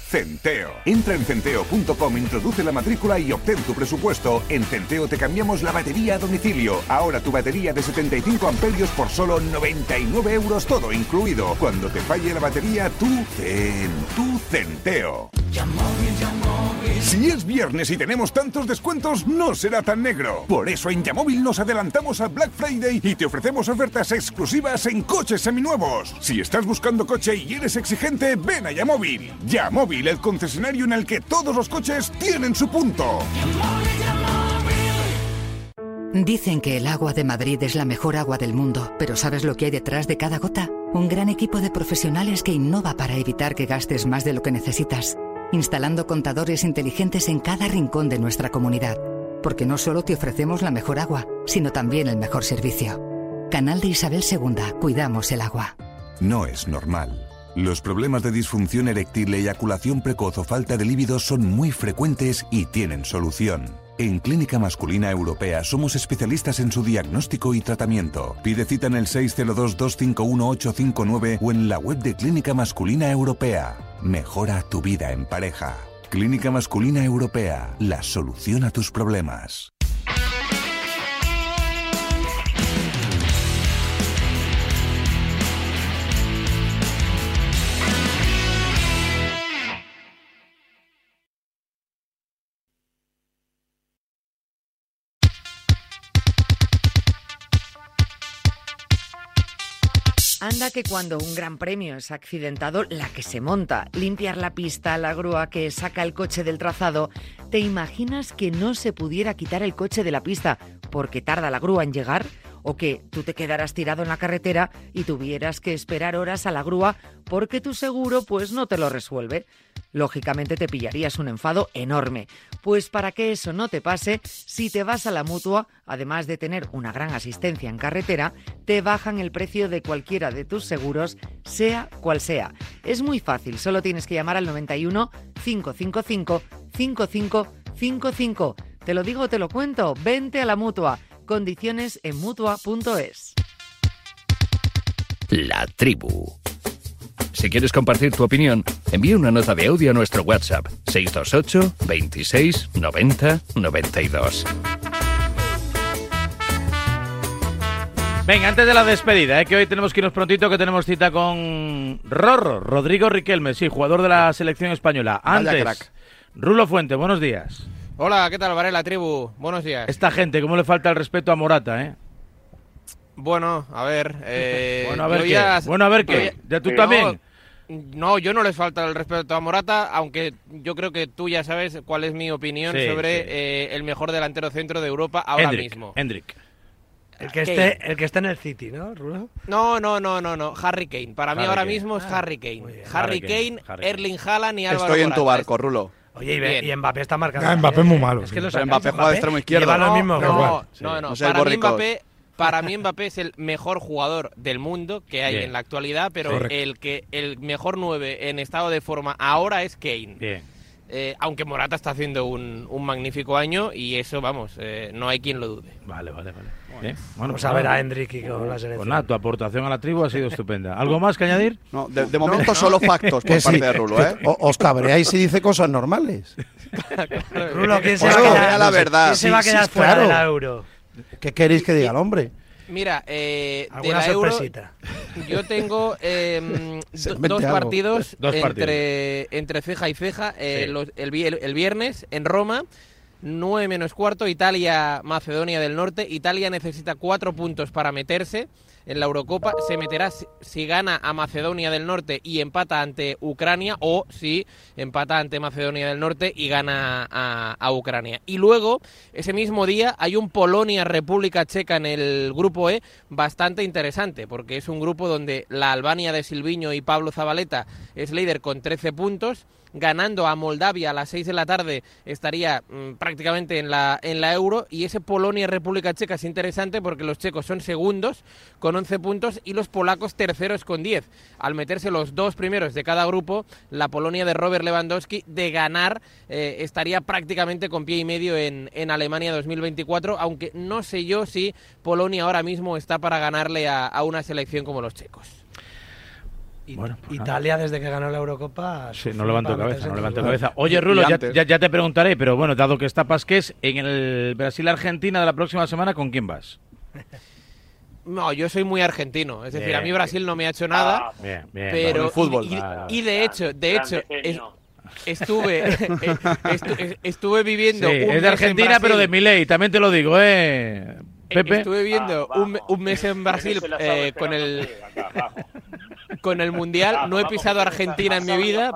[SPEAKER 31] centeo. Entra en centeo.com, introduce la matrícula y obtén tu presupuesto. En Centeo te cambiamos la batería a domicilio. Ahora tu batería de 75 amperios por solo 99 euros todo incluido. Cuando te falle la batería, tú zen, tú Centeo. Si es viernes y tenemos tantos descuentos, no será tan negro. Por eso en Yamóvil nos adelantamos a Black Friday y te ofrecemos ofertas exclusivas en coches seminuevos. Si estás buscando coche y eres exigente, ven a Yamóvil. Yamóvil, el concesionario en el que todos los coches tienen su punto.
[SPEAKER 32] Dicen que el agua de Madrid es la mejor agua del mundo, pero ¿sabes lo que hay detrás de cada gota? Un gran equipo de profesionales que innova para evitar que gastes más de lo que necesitas, instalando contadores inteligentes en cada rincón de nuestra comunidad, porque no solo te ofrecemos la mejor agua, sino también el mejor servicio. Canal de Isabel II, cuidamos el agua.
[SPEAKER 24] No es normal. Los problemas de disfunción eréctil, eyaculación precoz o falta de líbido son muy frecuentes y tienen solución. En Clínica Masculina Europea somos especialistas en su diagnóstico y tratamiento. Pide cita en el 602-251-859 o en la web de Clínica Masculina Europea. Mejora tu vida en pareja. Clínica Masculina Europea, la solución a tus problemas.
[SPEAKER 33] Anda que cuando un gran premio es accidentado, la que se monta, limpiar la pista, la grúa que saca el coche del trazado, ¿te imaginas que no se pudiera quitar el coche de la pista porque tarda la grúa en llegar? ¿O que tú te quedaras tirado en la carretera y tuvieras que esperar horas a la grúa porque tu seguro pues no te lo resuelve? Lógicamente te pillarías un enfado enorme. Pues para que eso no te pase, si te vas a la mutua, además de tener una gran asistencia en carretera, te bajan el precio de cualquiera de tus seguros, sea cual sea. Es muy fácil, solo tienes que llamar al 91 555 5555. Te lo digo, te lo cuento, vente a la mutua. Condiciones en mutua.es.
[SPEAKER 10] La tribu. Si quieres compartir tu opinión, envía una nota de audio a nuestro WhatsApp 628 26 90 92.
[SPEAKER 1] Venga, antes de la despedida, ¿eh? que hoy tenemos que irnos prontito, que tenemos cita con Rorro, Rodrigo Riquelme, sí, jugador de la selección española. Antes,
[SPEAKER 34] crack.
[SPEAKER 1] Rulo Fuente, buenos días.
[SPEAKER 35] Hola, ¿qué tal, Varela, tribu? Buenos días.
[SPEAKER 1] Esta gente, ¿cómo le falta el respeto a Morata, eh?
[SPEAKER 35] Bueno, a ver. eh,
[SPEAKER 1] Bueno, a ver qué.
[SPEAKER 35] ya-
[SPEAKER 1] Bueno, a ver qué.
[SPEAKER 35] ya-
[SPEAKER 1] tú
[SPEAKER 35] no,
[SPEAKER 1] también.
[SPEAKER 35] No, yo no les falta el respeto a Morata, aunque yo creo que tú ya sabes cuál es mi opinión
[SPEAKER 1] Sí,
[SPEAKER 35] sobre
[SPEAKER 1] sí.
[SPEAKER 35] eh, el mejor delantero centro de Europa ahora mismo.
[SPEAKER 1] Hendrik.
[SPEAKER 36] El que,
[SPEAKER 35] Kane.
[SPEAKER 36] esté, el que está en el City, ¿no, Rulo?
[SPEAKER 35] No, no, no, no, no. Harry Kane. Para mí
[SPEAKER 36] Harry
[SPEAKER 35] ahora
[SPEAKER 36] Kane.
[SPEAKER 35] mismo es
[SPEAKER 36] Ah,
[SPEAKER 35] Harry Kane. Harry,
[SPEAKER 36] Harry Kane,
[SPEAKER 35] Erling Haaland y Álvaro
[SPEAKER 34] Estoy en tu barco, Rulo.
[SPEAKER 36] Oye, y, y Mbappé está marcando.
[SPEAKER 6] Ah, Mbappé es muy malo,
[SPEAKER 36] Es
[SPEAKER 6] sí.
[SPEAKER 36] que lo
[SPEAKER 6] Pero
[SPEAKER 36] sacáis,
[SPEAKER 34] Mbappé juega de extremo izquierdo.
[SPEAKER 36] Lleva lo
[SPEAKER 34] No.
[SPEAKER 35] No, no, para, mí. Mbappé, para mí Mbappé es el mejor jugador del mundo que hay
[SPEAKER 1] Bien.
[SPEAKER 35] en la actualidad, pero
[SPEAKER 1] Correcto.
[SPEAKER 35] el que el mejor 9 en estado de forma ahora es Kane.
[SPEAKER 1] Bien.
[SPEAKER 35] Eh, aunque Morata está haciendo un, un magnífico año y eso, vamos, eh, no hay quien lo dude.
[SPEAKER 1] Vale, vale, vale. Bien. Bueno,
[SPEAKER 36] Vamos a ver a Hendrik y con la
[SPEAKER 1] Pues
[SPEAKER 36] selección.
[SPEAKER 1] nada, tu aportación a la tribu ha sido estupenda. ¿Algo más que añadir?
[SPEAKER 34] No, de, de momento solo factos por
[SPEAKER 6] Que sí,
[SPEAKER 34] parte de Rulo, ¿eh?
[SPEAKER 6] o- os cabreáis si dice cosas normales.
[SPEAKER 36] Rulo, ¿quién se
[SPEAKER 34] Pues
[SPEAKER 36] va a
[SPEAKER 34] no,
[SPEAKER 36] quedar,
[SPEAKER 34] la verdad.
[SPEAKER 36] ¿quién se va a
[SPEAKER 6] Sí,
[SPEAKER 36] quedar
[SPEAKER 6] sí,
[SPEAKER 36] fuera
[SPEAKER 6] claro.
[SPEAKER 36] del euro?
[SPEAKER 6] ¿Qué queréis que diga el hombre?
[SPEAKER 35] Mira, eh, de
[SPEAKER 36] ¿Alguna
[SPEAKER 35] la Euro,
[SPEAKER 36] sorpresita?
[SPEAKER 35] yo tengo do-
[SPEAKER 6] invente
[SPEAKER 35] dos partidos,
[SPEAKER 1] Dos
[SPEAKER 35] entre, entre ceja y ceja. eh,
[SPEAKER 1] Sí.
[SPEAKER 35] los- el, el viernes en Roma, 9 menos cuarto, Italia-Macedonia del Norte. Italia necesita cuatro puntos para meterse en la Eurocopa. Se meterá si, si gana a Macedonia del Norte y empata ante Ucrania o si empata ante Macedonia del Norte y gana a, a Ucrania. Y luego, ese mismo día, hay un Polonia-República Checa en el grupo E bastante interesante, porque es un grupo donde la Albania de Silviño y Pablo Zabaleta es líder con 13 puntos. Ganando a Moldavia a las 6 de la tarde estaría mm, prácticamente en la, en la Euro. Y ese Polonia-República Checa es interesante porque los checos son segundos con 11 puntos y los polacos terceros con 10. Al meterse los dos primeros de cada grupo, la Polonia de Robert Lewandowski de ganar eh, estaría prácticamente con pie y medio en, en Alemania 2024, aunque no sé yo si Polonia ahora mismo está para ganarle a, a una selección como los checos.
[SPEAKER 1] Bueno, pues nada.
[SPEAKER 36] Italia, desde que ganó la Eurocopa.
[SPEAKER 1] Sí, no levanto cabeza, no levanto cabeza. Oye, Rulo, ya,
[SPEAKER 34] antes.
[SPEAKER 1] ya- ya te preguntaré, pero bueno, dado que está Pasqués, en el Brasil-Argentina de la próxima semana, ¿con quién vas?
[SPEAKER 35] No, yo soy muy argentino, es decir,
[SPEAKER 1] Bien,
[SPEAKER 35] a mí Brasil no me ha hecho nada.
[SPEAKER 1] Bien, bien.
[SPEAKER 35] pero
[SPEAKER 34] el fútbol.
[SPEAKER 35] y, y- y de hecho de hecho es- estuve eh, estu- estuve viviendo
[SPEAKER 1] Sí,
[SPEAKER 35] un
[SPEAKER 1] es
[SPEAKER 35] mes
[SPEAKER 1] de
[SPEAKER 35] en
[SPEAKER 1] Argentina, pero de. Milei, también te lo digo, ¿eh? Pepe.
[SPEAKER 35] Estuve viendo
[SPEAKER 37] Ah,
[SPEAKER 35] un, me- un mes en Brasil eh, con el con el mundial. No he pisado Argentina en mi vida,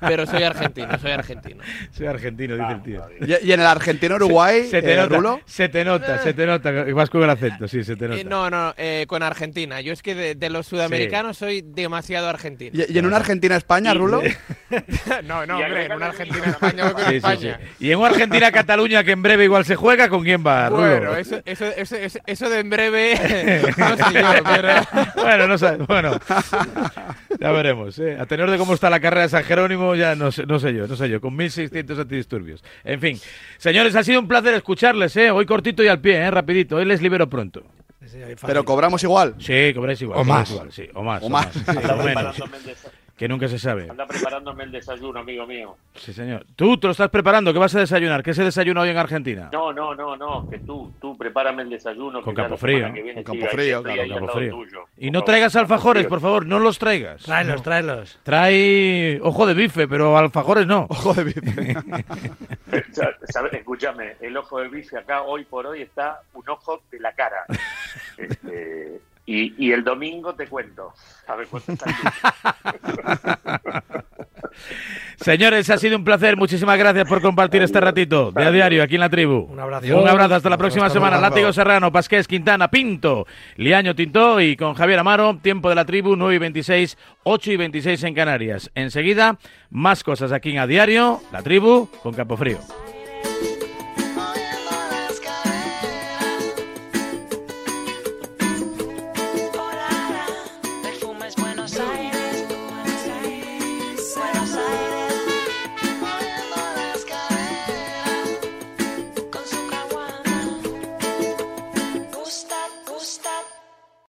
[SPEAKER 35] pero soy argentino, soy argentino.
[SPEAKER 1] Soy argentino, dice el tío.
[SPEAKER 34] Y, y en el argentino-Uruguay,
[SPEAKER 1] Se te
[SPEAKER 34] eh,
[SPEAKER 1] nota,
[SPEAKER 34] Rulo.
[SPEAKER 1] se te nota, se te nota. Vas con el acento, sí, se te nota.
[SPEAKER 35] Eh, no, no, eh, con Argentina. Yo es que de, de los sudamericanos soy demasiado argentino.
[SPEAKER 34] Y, y en una Argentina-España, Rulo.
[SPEAKER 35] no, no, hombre, en una
[SPEAKER 37] también
[SPEAKER 35] Argentina
[SPEAKER 37] tengo
[SPEAKER 35] España voy con
[SPEAKER 1] Sí, sí,
[SPEAKER 35] España.
[SPEAKER 1] sí. Y en una Argentina-Cataluña que en breve igual se juega, ¿con quién va, Rulo?
[SPEAKER 35] Bueno, eso, eso, eso, eso, eso de en breve, no sé yo, pero...
[SPEAKER 1] bueno, no sé, bueno, ya veremos. ¿eh? A tenor de cómo está la carrera de San Jerónimo, ya no sé, no sé yo, no sé yo, con 1.600 antidisturbios. En fin, señores, ha sido un placer escucharles, ¿eh? hoy cortito y al pie, ¿eh? rapidito, hoy les libero pronto.
[SPEAKER 34] Pero cobramos igual.
[SPEAKER 1] Sí, cobráis igual.
[SPEAKER 6] O más.
[SPEAKER 1] igual, sí, o más.
[SPEAKER 34] O
[SPEAKER 1] o
[SPEAKER 34] más.
[SPEAKER 1] más, sí, o
[SPEAKER 37] Está
[SPEAKER 1] menos. Que nunca se sabe.
[SPEAKER 9] Anda preparándome el desayuno, amigo mío.
[SPEAKER 1] Sí, señor. Tú te lo estás preparando, ¿qué vas a desayunar? ¿Qué se desayuna hoy en Argentina?
[SPEAKER 9] No, no, no, no, que tú, tú prepárame el desayuno.
[SPEAKER 1] Con
[SPEAKER 9] que ya
[SPEAKER 1] campo
[SPEAKER 9] la semana
[SPEAKER 1] frío.
[SPEAKER 9] que viene
[SPEAKER 1] Con
[SPEAKER 9] siga
[SPEAKER 1] campo
[SPEAKER 9] ahí
[SPEAKER 1] frío,
[SPEAKER 9] el
[SPEAKER 1] claro. Y no traigas alfajores, por favor, no los traigas.
[SPEAKER 2] Tráelos, tráelos.
[SPEAKER 1] Trae ojo de bife, pero alfajores no.
[SPEAKER 4] Ojo de bife.
[SPEAKER 9] ¿sabes? Escúchame, el ojo de bife acá hoy por hoy está un ojo de la cara. Este, y, y el domingo te cuento. A ver cuánto
[SPEAKER 1] Señores, ha sido un placer. Muchísimas gracias por compartir este ratito de a diario aquí en la tribu. Un
[SPEAKER 2] abrazo.
[SPEAKER 1] Un abrazo. Hasta la próxima
[SPEAKER 2] Hasta
[SPEAKER 1] semana. Látigo Serrano, Pasqués, Quintana, Pinto, Liaño Tintó y con Javier Amaro. Tiempo de la tribu, 9 y 26, 8 y 26 en Canarias. Enseguida, más cosas aquí en a diario. La tribu con Campo Frío.